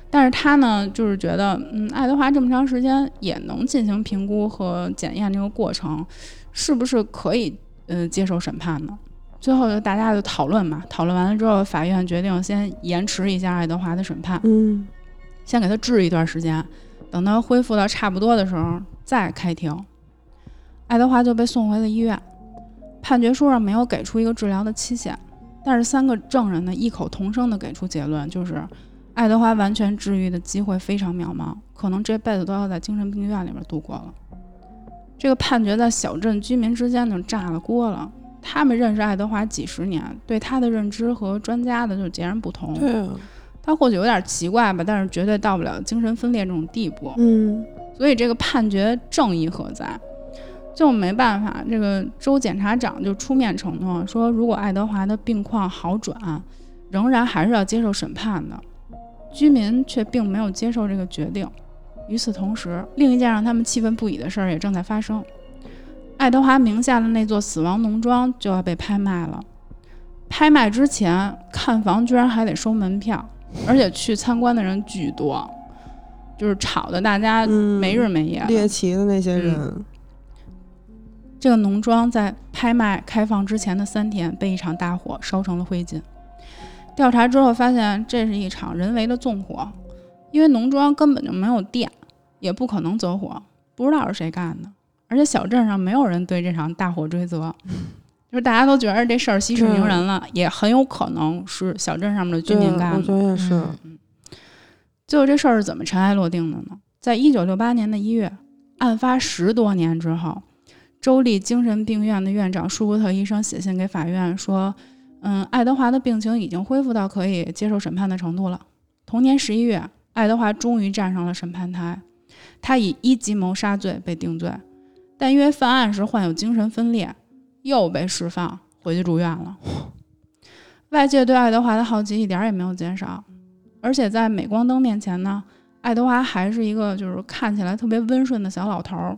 Speaker 2: 但是他呢，就是觉得，嗯，爱德华这么长时间也能进行评估和检验这个过程，是不是可以，呃，接受审判呢？最后就大家就讨论嘛，讨论完了之后，法院决定先延迟一下爱德华的审判，
Speaker 3: 嗯
Speaker 2: 先给他治一段时间，等他恢复到差不多的时候再开庭。爱德华就被送回了医院，判决书上没有给出一个治疗的期限，但是三个证人呢异口同声的给出结论，就是爱德华完全治愈的机会非常渺茫，可能这辈子都要在精神病院里面度过了。这个判决在小镇居民之间就炸了锅了。他们认识爱德华几十年，对他的认知和专家的就截然不同。
Speaker 3: 对啊，
Speaker 2: 他或许有点奇怪吧，但是绝对到不了精神分裂这种地步。
Speaker 3: 嗯
Speaker 2: 所以这个判决正义何在？就没办法，这个州检察长就出面承诺说，如果爱德华的病况好转，仍然还是要接受审判的。居民却并没有接受这个决定。与此同时，另一件让他们气愤不已的事儿也正在发生。爱德华名下的那座死亡农庄就要被拍卖了。拍卖之前，看房居然还得收门票，而且去参观的人巨多，就是吵得大家
Speaker 3: 嗯，
Speaker 2: 没日没夜的。
Speaker 3: 猎奇的那些人，
Speaker 2: 这个农庄在拍卖开放之前的三天被一场大火烧成了灰烬。调查之后发现，这是一场人为的纵火，因为农庄根本就没有电，也不可能走火，不知道是谁干的。而且小镇上没有人对这场大火追责，就是大家都觉得这事儿息事宁人了，也很有可能是小镇上面的居，民干的
Speaker 3: 我觉。得也是。
Speaker 2: 嗯，最后这事儿是怎么尘埃落定的呢？在一九六八年的一月，案发十多年之后，州立精神病院的院长舒伯特医生写信给法院说：“嗯，爱德华的病情已经恢复到可以接受审判的程度了。”同年十一月，爱德华终于站上了审判台，他以一级谋杀罪被定罪，但因为犯案时患有精神分裂，又被释放回去住院了。(laughs) 外界对爱德华的好奇一点也没有减少，而且在镁光灯面前呢，爱德华还是一个就是看起来特别温顺的小老头儿。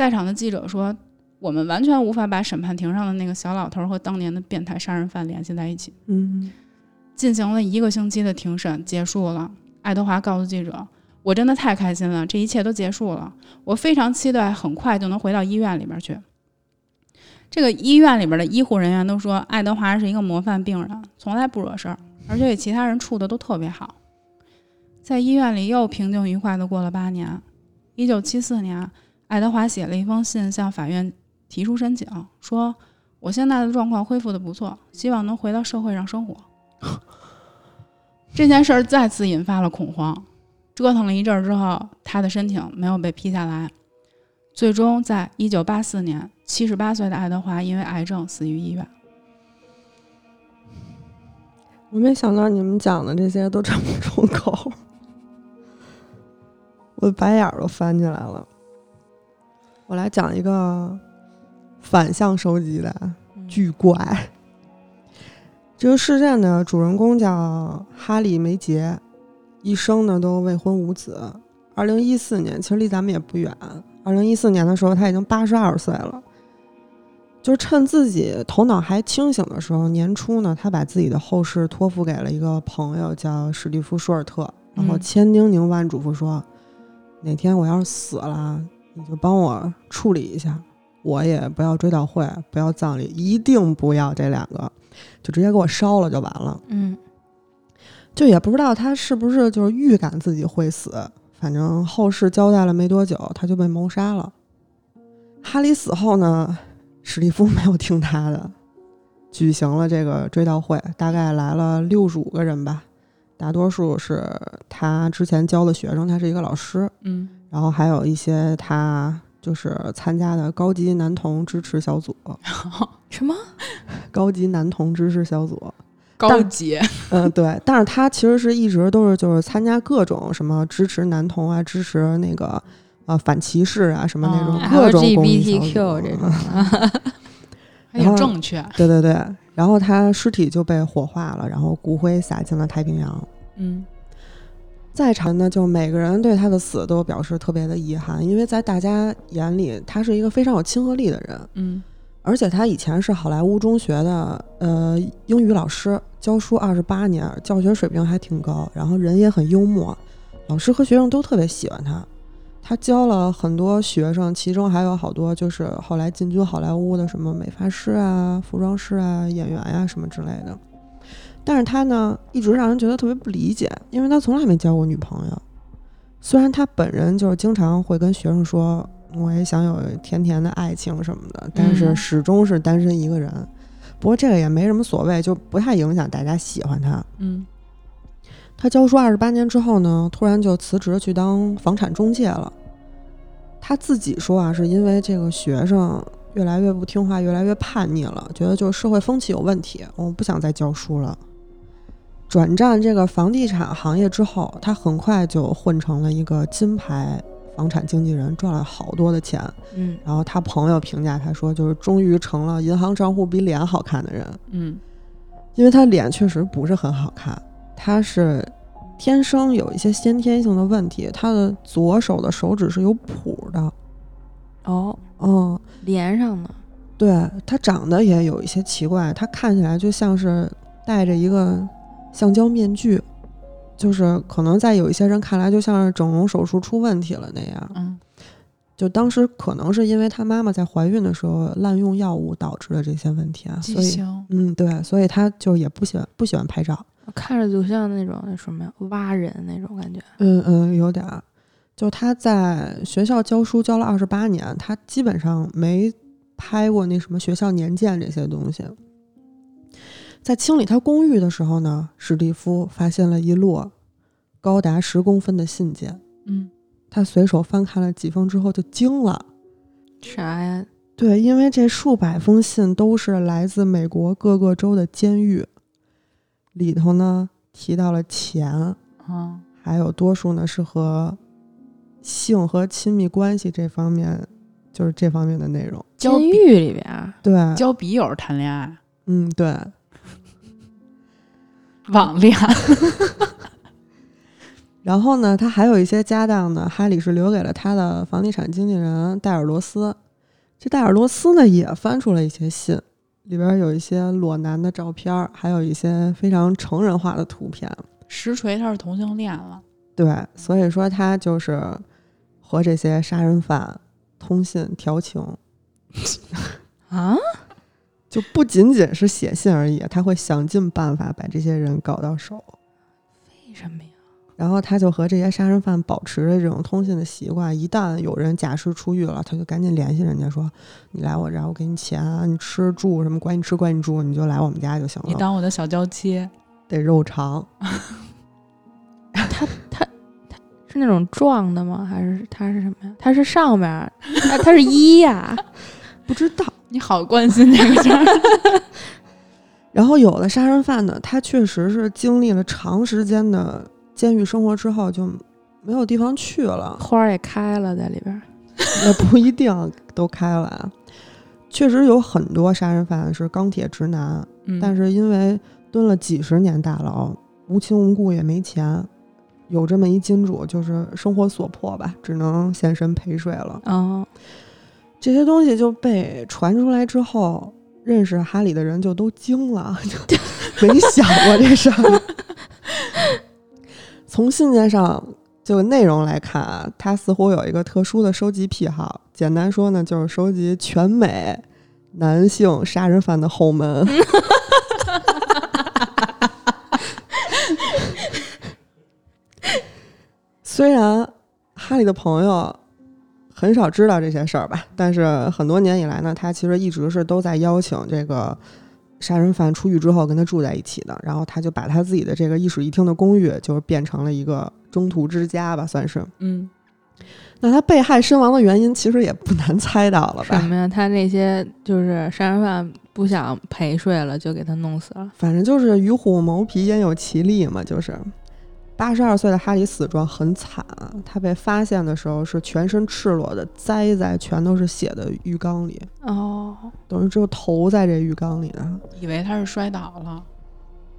Speaker 2: 在场的记者说：“我们完全无法把审判庭上的那个小老头儿和当年的变态杀人犯联系在一起。”
Speaker 3: 嗯，
Speaker 2: 进行了一个星期的庭审，结束了。爱德华告诉记者：“我真的太开心了，这一切都结束了。我非常期待很快就能回到医院里边去。”这个医院里边的医护人员都说，爱德华是一个模范病人，从来不惹事儿，而且与其他人处的都特别好。在医院里又平静愉快地过了八年。一九七四年，爱德华写了一封信向法院提出申请，说：“我现在的状况恢复的不错，希望能回到社会上生活。”这件事儿再次引发了恐慌。折腾了一阵儿之后，他的申请没有被批下来。最终，在一九八四年，七十八岁的爱德华因为癌症死于医院。
Speaker 3: 我没想到你们讲的这些都这么重口，我的白眼儿都翻起来了。我来讲一个反向收集的巨怪。这个事件的主人公叫哈利梅杰，一生呢都未婚无子。二零一四年，其实离咱们也不远。二零一四年的时候，他已经八十二岁了。就是趁自己头脑还清醒的时候，年初呢，他把自己的后事托付给了一个朋友，叫史蒂夫·舒尔特，然后
Speaker 2: 嗯
Speaker 3: 千叮咛万嘱咐说，哪天我要是死了，你就帮我处理一下，我也不要追悼会，不要葬礼，一定不要这两个，就直接给我烧了就完了。
Speaker 1: 嗯
Speaker 3: 就也不知道他是不是就是预感自己会死，反正后事交代了没多久，他就被谋杀了。哈里死后呢，史蒂夫没有听他的，举行了这个追悼会，大概来了六十五个人吧，大多数是他之前教的学生，他是一个老师，
Speaker 2: 嗯
Speaker 3: 然后还有一些他就是参加的高级男童支持小组，(laughs)
Speaker 1: 什么？(laughs)
Speaker 3: 高级男童支持小组，
Speaker 2: 高级，
Speaker 3: 嗯，对，但是他其实是一直都是就是参加各种什么支持男童啊，支持那个呃反歧视啊什么那种
Speaker 2: 哦
Speaker 3: 各种公益小组
Speaker 1: LGBTQ 这种 (laughs)
Speaker 2: 正确。
Speaker 3: 对对对，然后他尸体就被火化了，然后骨灰撒进了太平洋。
Speaker 2: 嗯
Speaker 3: 在场呢，就每个人对他的死都表示特别的遗憾，因为在大家眼里，他是一个非常有亲和力的人，
Speaker 2: 嗯
Speaker 3: 而且他以前是好莱坞中学的呃英语老师，教书二十八年，教学水平还挺高，然后人也很幽默，老师和学生都特别喜欢他。他教了很多学生，其中还有好多就是后来进军好莱坞的什么美发师啊、服装师啊、演员呀、什么之类的。但是他呢，一直让人觉得特别不理解，因为他从来没交过女朋友。虽然他本人就是经常会跟学生说，我也想有甜甜的爱情什么的，但是
Speaker 2: 嗯
Speaker 3: 始终是单身一个人。不过这个也没什么所谓，就不太影响大家喜欢他。
Speaker 2: 嗯
Speaker 3: 他教书二十八年之后呢，突然就辞职去当房产中介了。他自己说啊，是因为这个学生越来越不听话，越来越叛逆了，觉得就是社会风气有问题，我不想再教书了。转战这个房地产行业之后，他很快就混成了一个金牌房产经纪人，赚了好多的钱。
Speaker 1: 嗯
Speaker 3: 然后他朋友评价他说，就是终于成了银行账户比脸好看的人。
Speaker 2: 嗯
Speaker 3: 因为他脸确实不是很好看，他是天生有一些先天性的问题，他的左手的手指是有蹼的，
Speaker 1: 哦，
Speaker 3: 嗯，
Speaker 1: 连上呢，
Speaker 3: 对他长得也有一些奇怪，他看起来就像是戴着一个橡胶面具，就是可能在有一些人看来就像是整容手术出问题了那样。
Speaker 2: 嗯
Speaker 3: 就当时可能是因为他妈妈在怀孕的时候滥用药物导致的这些问题啊，所以，嗯，对，所以他就也不喜欢不喜欢拍照。
Speaker 1: 看着就像那种那什么呀，挖人那种感觉。
Speaker 3: 嗯嗯，有点儿。就他在学校教书教了二十八年，他基本上没拍过那什么学校年鉴这些东西。在清理他公寓的时候呢，史蒂夫发现了一摞高达十公分的信件。
Speaker 2: 嗯。
Speaker 3: 他随手翻看了几封之后就惊了，
Speaker 1: 啥呀？
Speaker 3: 对，因为这数百封信都是来自美国各个州的监狱，里头呢提到了钱，
Speaker 2: 啊。
Speaker 3: 还有多数呢是和性和亲密关系这方面，就是这方面的内容。
Speaker 1: 监狱里边儿，
Speaker 3: 对，
Speaker 2: 交笔友谈恋爱，
Speaker 3: 嗯，对，
Speaker 2: 网恋，(laughs)
Speaker 3: 然后呢，他还有一些家当呢，哈里是留给了他的房地产经纪人戴尔罗斯。这戴尔罗斯呢也翻出了一些信，里边有一些裸男的照片儿，还有一些非常成人化的图片。
Speaker 2: 实锤他是同性恋了。
Speaker 3: 对，所以说他就是和这些杀人犯通信调情，
Speaker 1: 啊，
Speaker 3: 就不仅仅是写信而已，他会想尽办法把这些人搞到手。
Speaker 1: 为什么呀？
Speaker 3: 然后他就和这些杀人犯保持着这种通信的习惯，一旦有人假释出狱了，他就赶紧联系人家说：“你来我这儿，我给你钱啊，你吃住什么，管你吃管你住，你就来我们家就行了你。
Speaker 2: 当我的小娇妻，
Speaker 3: 得肉偿，(laughs)
Speaker 1: 他他他是那种壮的吗？还是他是什么呀？他是上面他是一呀、(laughs)
Speaker 3: 不知道。
Speaker 2: 你好关心这个事儿。(laughs)
Speaker 3: 然后有的杀人犯呢，他确实是经历了长时间的监狱生活之后，就没有地方去了。
Speaker 1: 花儿也开了在里边儿。
Speaker 3: 也不一定都开了啊。确实有很多杀人犯是钢铁直男，
Speaker 2: 嗯，
Speaker 3: 但是因为蹲了几十年大牢，无亲无故也没钱，有这么一金主，就是生活所迫吧，只能现身陪睡了。
Speaker 1: 哦，
Speaker 3: 这些东西就被传出来之后，认识哈里的人就都惊了，(laughs) 就没想过这事儿。从信件上就内容来看啊，他似乎有一个特殊的收集癖好。简单说呢，就是收集全美男性杀人犯的后门。(laughs) 虽然哈利的朋友很少知道这些事儿吧，但是很多年以来呢，他其实一直是都在邀请这个杀人犯出狱之后跟他住在一起的。然后他就把他自己的这个一室一厅的公寓，就是变成了一个中途之家吧，算是。
Speaker 2: 嗯，
Speaker 3: 那他被害身亡的原因，其实也不难猜到了吧？
Speaker 1: 什么呀？他那些就是杀人犯不想陪睡了，就给他弄死了。
Speaker 3: 反正就是与虎谋皮，焉有其力嘛，就是。八十二岁的哈里死状很惨，他被发现的时候是全身赤裸的，栽在全都是血的浴缸里。
Speaker 1: 哦，
Speaker 3: 等于只有头在这浴缸里呢。
Speaker 2: 以为他是摔倒了，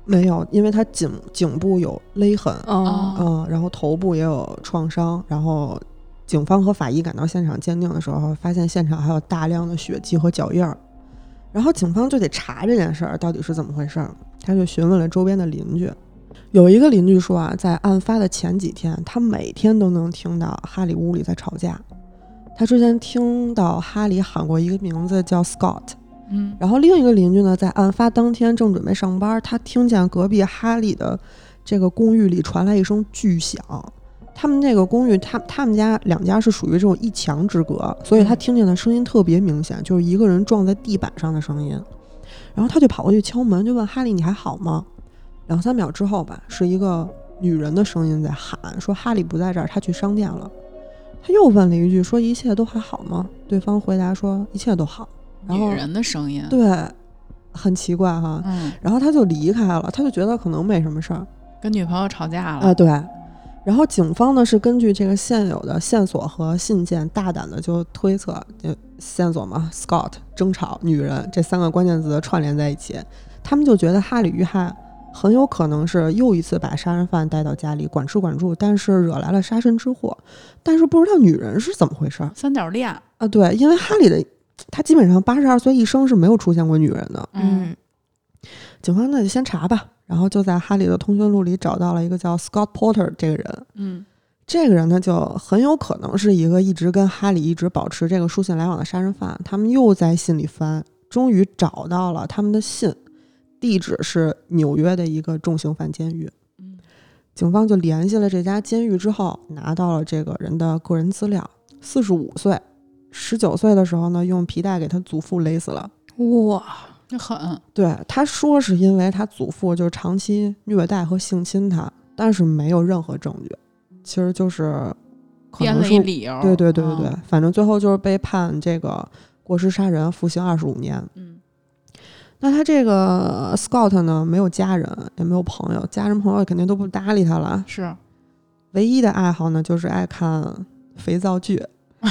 Speaker 3: 没有，因为他颈颈部有勒痕，
Speaker 1: 哦，
Speaker 3: 嗯，然后头部也有创伤。然后警方和法医赶到现场鉴定的时候，发现现场还有大量的血迹和脚印儿。然后警方就得查这件事儿到底是怎么回事儿，他就询问了周边的邻居。有一个邻居说啊，在案发的前几天，他每天都能听到哈利屋里在吵架。他之前听到哈利喊过一个名字叫 Scott，
Speaker 2: 嗯，
Speaker 3: 然后另一个邻居呢，在案发当天正准备上班，他听见隔壁哈利的这个公寓里传来一声巨响。他们那个公寓，他他们家两家是属于这种一墙之隔，所以他听见的声音特别明显，就是一个人撞在地板上的声音。然后他就跑过去敲门，就问哈利：“你还好吗？”两三秒之后吧，是一个女人的声音在喊，说哈利不在这儿，他去商店了。他又问了一句，说一切都还好吗？对方回答说一切都好。然后
Speaker 2: 女人的声音，
Speaker 3: 对，很奇怪哈。
Speaker 2: 嗯，
Speaker 3: 然后他就离开了，他就觉得可能没什么事儿
Speaker 2: 跟女朋友吵架了，
Speaker 3: 啊。对。然后警方呢是根据这个现有的线索和信件，大胆的就推测，就线索嘛，Scott 争吵、女人这三个关键词串联在一起，他们就觉得哈利遇害很有可能是又一次把杀人犯带到家里管吃管住，但是惹来了杀身之祸。但是不知道女人是怎么回事儿
Speaker 2: 三角恋，
Speaker 3: 啊？对，因为哈里的他基本上八十二岁一生是没有出现过女人的。
Speaker 1: 嗯，
Speaker 3: 警方那就先查吧，然后就在哈里的通讯录里找到了一个叫 Scott Porter 这个人。
Speaker 2: 嗯
Speaker 3: 这个人呢，就很有可能是一个一直跟哈里一直保持这个书信来往的杀人犯。他们又在信里翻，终于找到了他们的信，地址是纽约的一个重刑犯监狱。
Speaker 2: 嗯
Speaker 3: 警方就联系了这家监狱之后，拿到了这个人的个人资料。四十五岁，十九岁的时候呢，用皮带给他祖父勒死了。
Speaker 1: 哇，
Speaker 2: 那狠，
Speaker 3: 对，他说是因为他祖父就是长期虐待和性侵他，但是没有任何证据，其实就是可
Speaker 2: 编了
Speaker 3: 能是
Speaker 2: 一理由，
Speaker 3: 对对对对对，
Speaker 2: 嗯
Speaker 3: 反正最后就是被判这个过失杀人，服刑二十五年。
Speaker 2: 嗯
Speaker 3: 那他这个 Scott 呢，没有家人，也没有朋友，家人朋友肯定都不搭理他了。
Speaker 2: 是，
Speaker 3: 唯一的爱好呢，就是爱看肥皂剧。(laughs)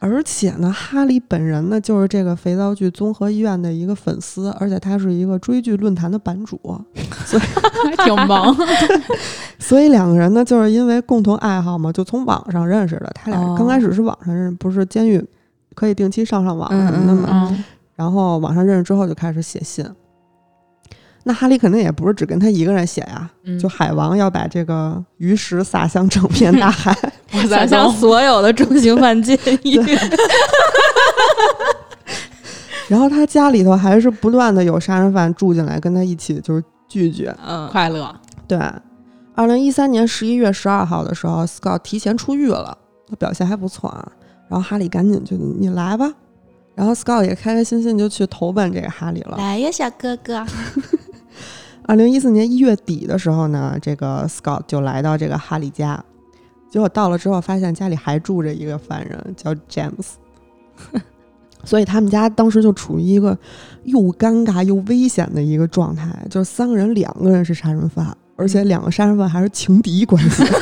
Speaker 3: 而且呢，哈利本人呢，就是这个肥皂剧综合医院的一个粉丝，而且他是一个追剧论坛的版主，
Speaker 2: 所以 (laughs) 挺忙，(laughs)
Speaker 3: 所以两个人呢，就是因为共同爱好嘛，就从网上认识的。他俩
Speaker 1: 哦
Speaker 3: 刚开始是网上认识，不是监狱可以定期上上网
Speaker 1: 嗯
Speaker 3: 什么的嘛。
Speaker 2: 嗯
Speaker 3: 然后网上认识之后就开始写信。那哈利肯定也不是只跟他一个人写呀，
Speaker 2: 嗯
Speaker 3: 就海王要把这个鱼食撒向整片大海。(laughs)
Speaker 1: 撒向所有的重刑犯监狱。(laughs)
Speaker 3: 然后他家里头还是不断的有杀人犯住进来跟他一起就是聚聚。
Speaker 1: 嗯，
Speaker 2: 快乐，
Speaker 3: 对，二零一三年十一月十二号的时候，Scott 提前出狱了，他表现还不错啊。然后哈利赶紧就你来吧，然后 Scott 也开开心心就去投奔这个哈利了。
Speaker 1: 来呀，小哥哥。(laughs)
Speaker 3: 二零一四年一月底的时候呢，这个 Scott 就来到这个哈利家，结果到了之后发现家里还住着一个犯人叫 James，(laughs) 所以他们家当时就处于一个又尴尬又危险的一个状态，就是三个人两个人是杀人犯，而且两个杀人犯还是情敌关系。(laughs)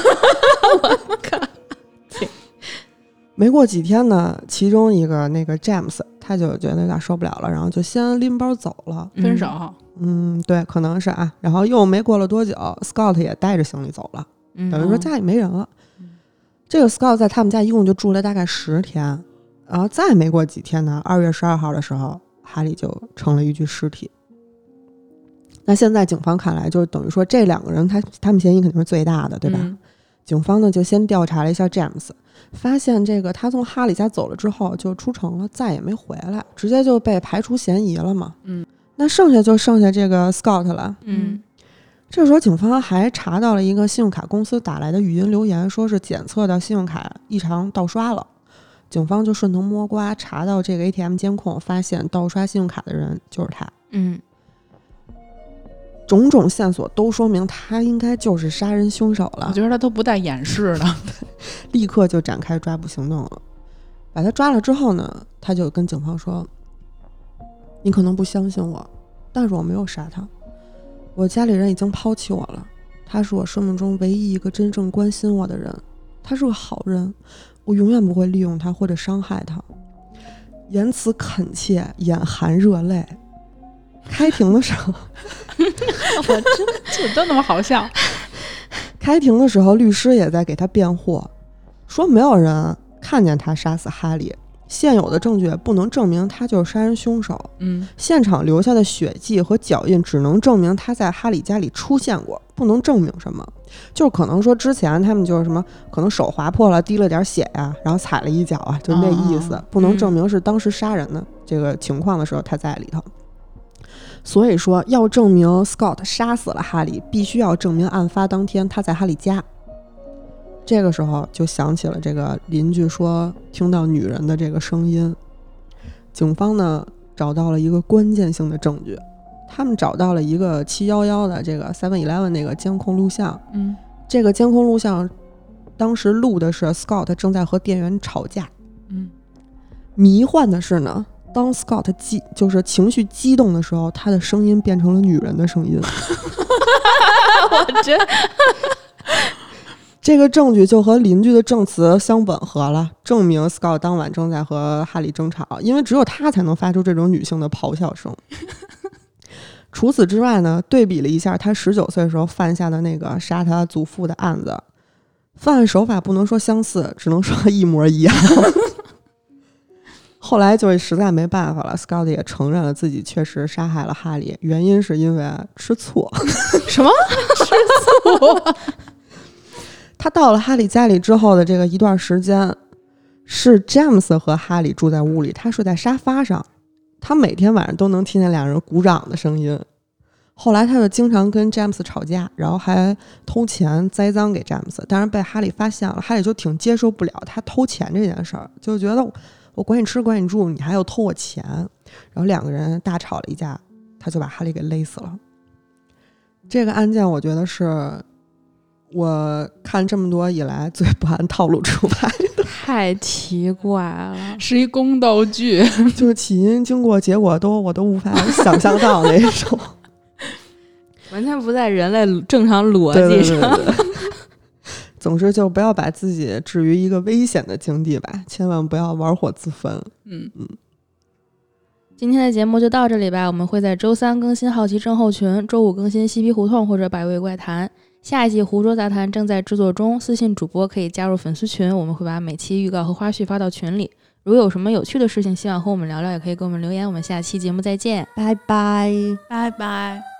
Speaker 3: 没过几天呢，其中一个那个 James 他就觉得有点受不了了，然后就先拎包走了。
Speaker 2: 分手，
Speaker 3: 嗯，对，可能是啊。然后又没过了多久，Scott 也带着行李走了，
Speaker 1: 嗯
Speaker 3: 等于说家里没人了。这个 Scott 在他们家一共就住了大概十天，然后再没过几天呢，二月十二号的时候，哈利就成了一具尸体。那现在警方看来，就等于说这两个人他他们嫌疑肯定是最大的，对吧？
Speaker 2: 嗯
Speaker 3: 警方呢就先调查了一下 James，发现这个他从哈里家走了之后就出城了，再也没回来，直接就被排除嫌疑了嘛。
Speaker 2: 嗯，
Speaker 3: 那剩下就剩下这个 Scott 了。
Speaker 1: 嗯
Speaker 3: 这时候警方还查到了一个信用卡公司打来的语音留言，说是检测到信用卡异常盗刷了。警方就顺藤摸瓜查到这个 ATM 监控，发现盗刷信用卡的人就是他。
Speaker 1: 嗯
Speaker 3: 种种线索都说明他应该就是杀人凶手了
Speaker 2: 我。觉得他都不带掩饰的。(laughs)
Speaker 3: 立刻就展开抓捕行动了。把他抓了之后呢，他就跟警方说：“你可能不相信我，但是我没有杀他。我家里人已经抛弃我了。他是我生命中唯一一个真正关心我的人。他是个好人，我永远不会利用他或者伤害他。”言辞恳切，眼含热泪。开庭的时候，(laughs)
Speaker 2: 我真就都那么好笑。
Speaker 3: 开庭的时候，律师也在给他辩护，说没有人看见他杀死哈利，现有的证据不能证明他就是杀人凶手，
Speaker 2: 嗯
Speaker 3: 现场留下的血迹和脚印只能证明他在哈利家里出现过，不能证明什么。就是可能说之前他们就是什么，可能手划破了，滴了点血呀、然后踩了一脚啊，就那意思，
Speaker 2: 哦
Speaker 3: 不能证明是当时杀人的这个情况的时候他在里头。所以说，要证明 Scott 杀死了哈利，必须要证明案发当天他在哈利家。这个时候就想起了这个邻居说听到女人的这个声音。警方呢找到了一个关键性的证据，他们找到了一个七幺幺的这个 Seven Eleven 那个监控录像。
Speaker 2: 嗯
Speaker 3: 这个监控录像当时录的是 Scott 正在和店员吵架。
Speaker 2: 嗯，
Speaker 3: 迷幻的是呢，当 Scott 激就是情绪激动的时候，他的声音变成了女人的声音。(laughs)
Speaker 2: 我真 (laughs)
Speaker 3: 这个证据就和邻居的证词相吻合了，证明 Scott 当晚正在和哈利争吵，因为只有他才能发出这种女性的咆哮声。(laughs) 除此之外呢，对比了一下他十九岁时候犯下的那个杀他祖父的案子，犯案手法不能说相似，只能说一模一样。后来就实在没办法了，Scott 也承认了自己确实杀害了哈利，原因是因为吃醋。(laughs)
Speaker 2: 什么吃醋？(laughs)
Speaker 3: 他到了哈利家里之后的这个一段时间，是詹姆斯和哈利住在屋里，他睡在沙发上，他每天晚上都能听见两人鼓掌的声音。后来他就经常跟詹姆斯吵架，然后还偷钱栽赃给詹姆斯，但是被哈利发现了，哈利就挺接受不了他偷钱这件事儿，就觉得我管你吃管你住，你还要偷我钱，然后两个人大吵了一架，他就把哈利给勒死了。这个案件我觉得是我看这么多以来最不按套路出牌的，(laughs)
Speaker 1: 太奇怪了。
Speaker 2: 是一宫斗剧。(laughs)
Speaker 3: 就是起因、经过、结果都我都无法想象到那种。
Speaker 1: 完全不在人类正常逻 (laughs)
Speaker 3: 对对
Speaker 1: 辑上。
Speaker 3: 对对对。总之，就不要把自己置于一个危险的境地吧，千万不要玩火自焚。
Speaker 2: 嗯嗯，
Speaker 1: 今天的节目就到这里吧，我们会在周三更新《好奇症候群》，周五更新《嬉皮胡同》或者《百味怪谈》。下一季《胡说杂谈》正在制作中，私信主播可以加入粉丝群，我们会把每期预告和花絮发到群里。如果有什么有趣的事情，希望和我们聊聊，也可以给我们留言。我们下期节目再见。
Speaker 3: 拜拜。
Speaker 2: 拜拜。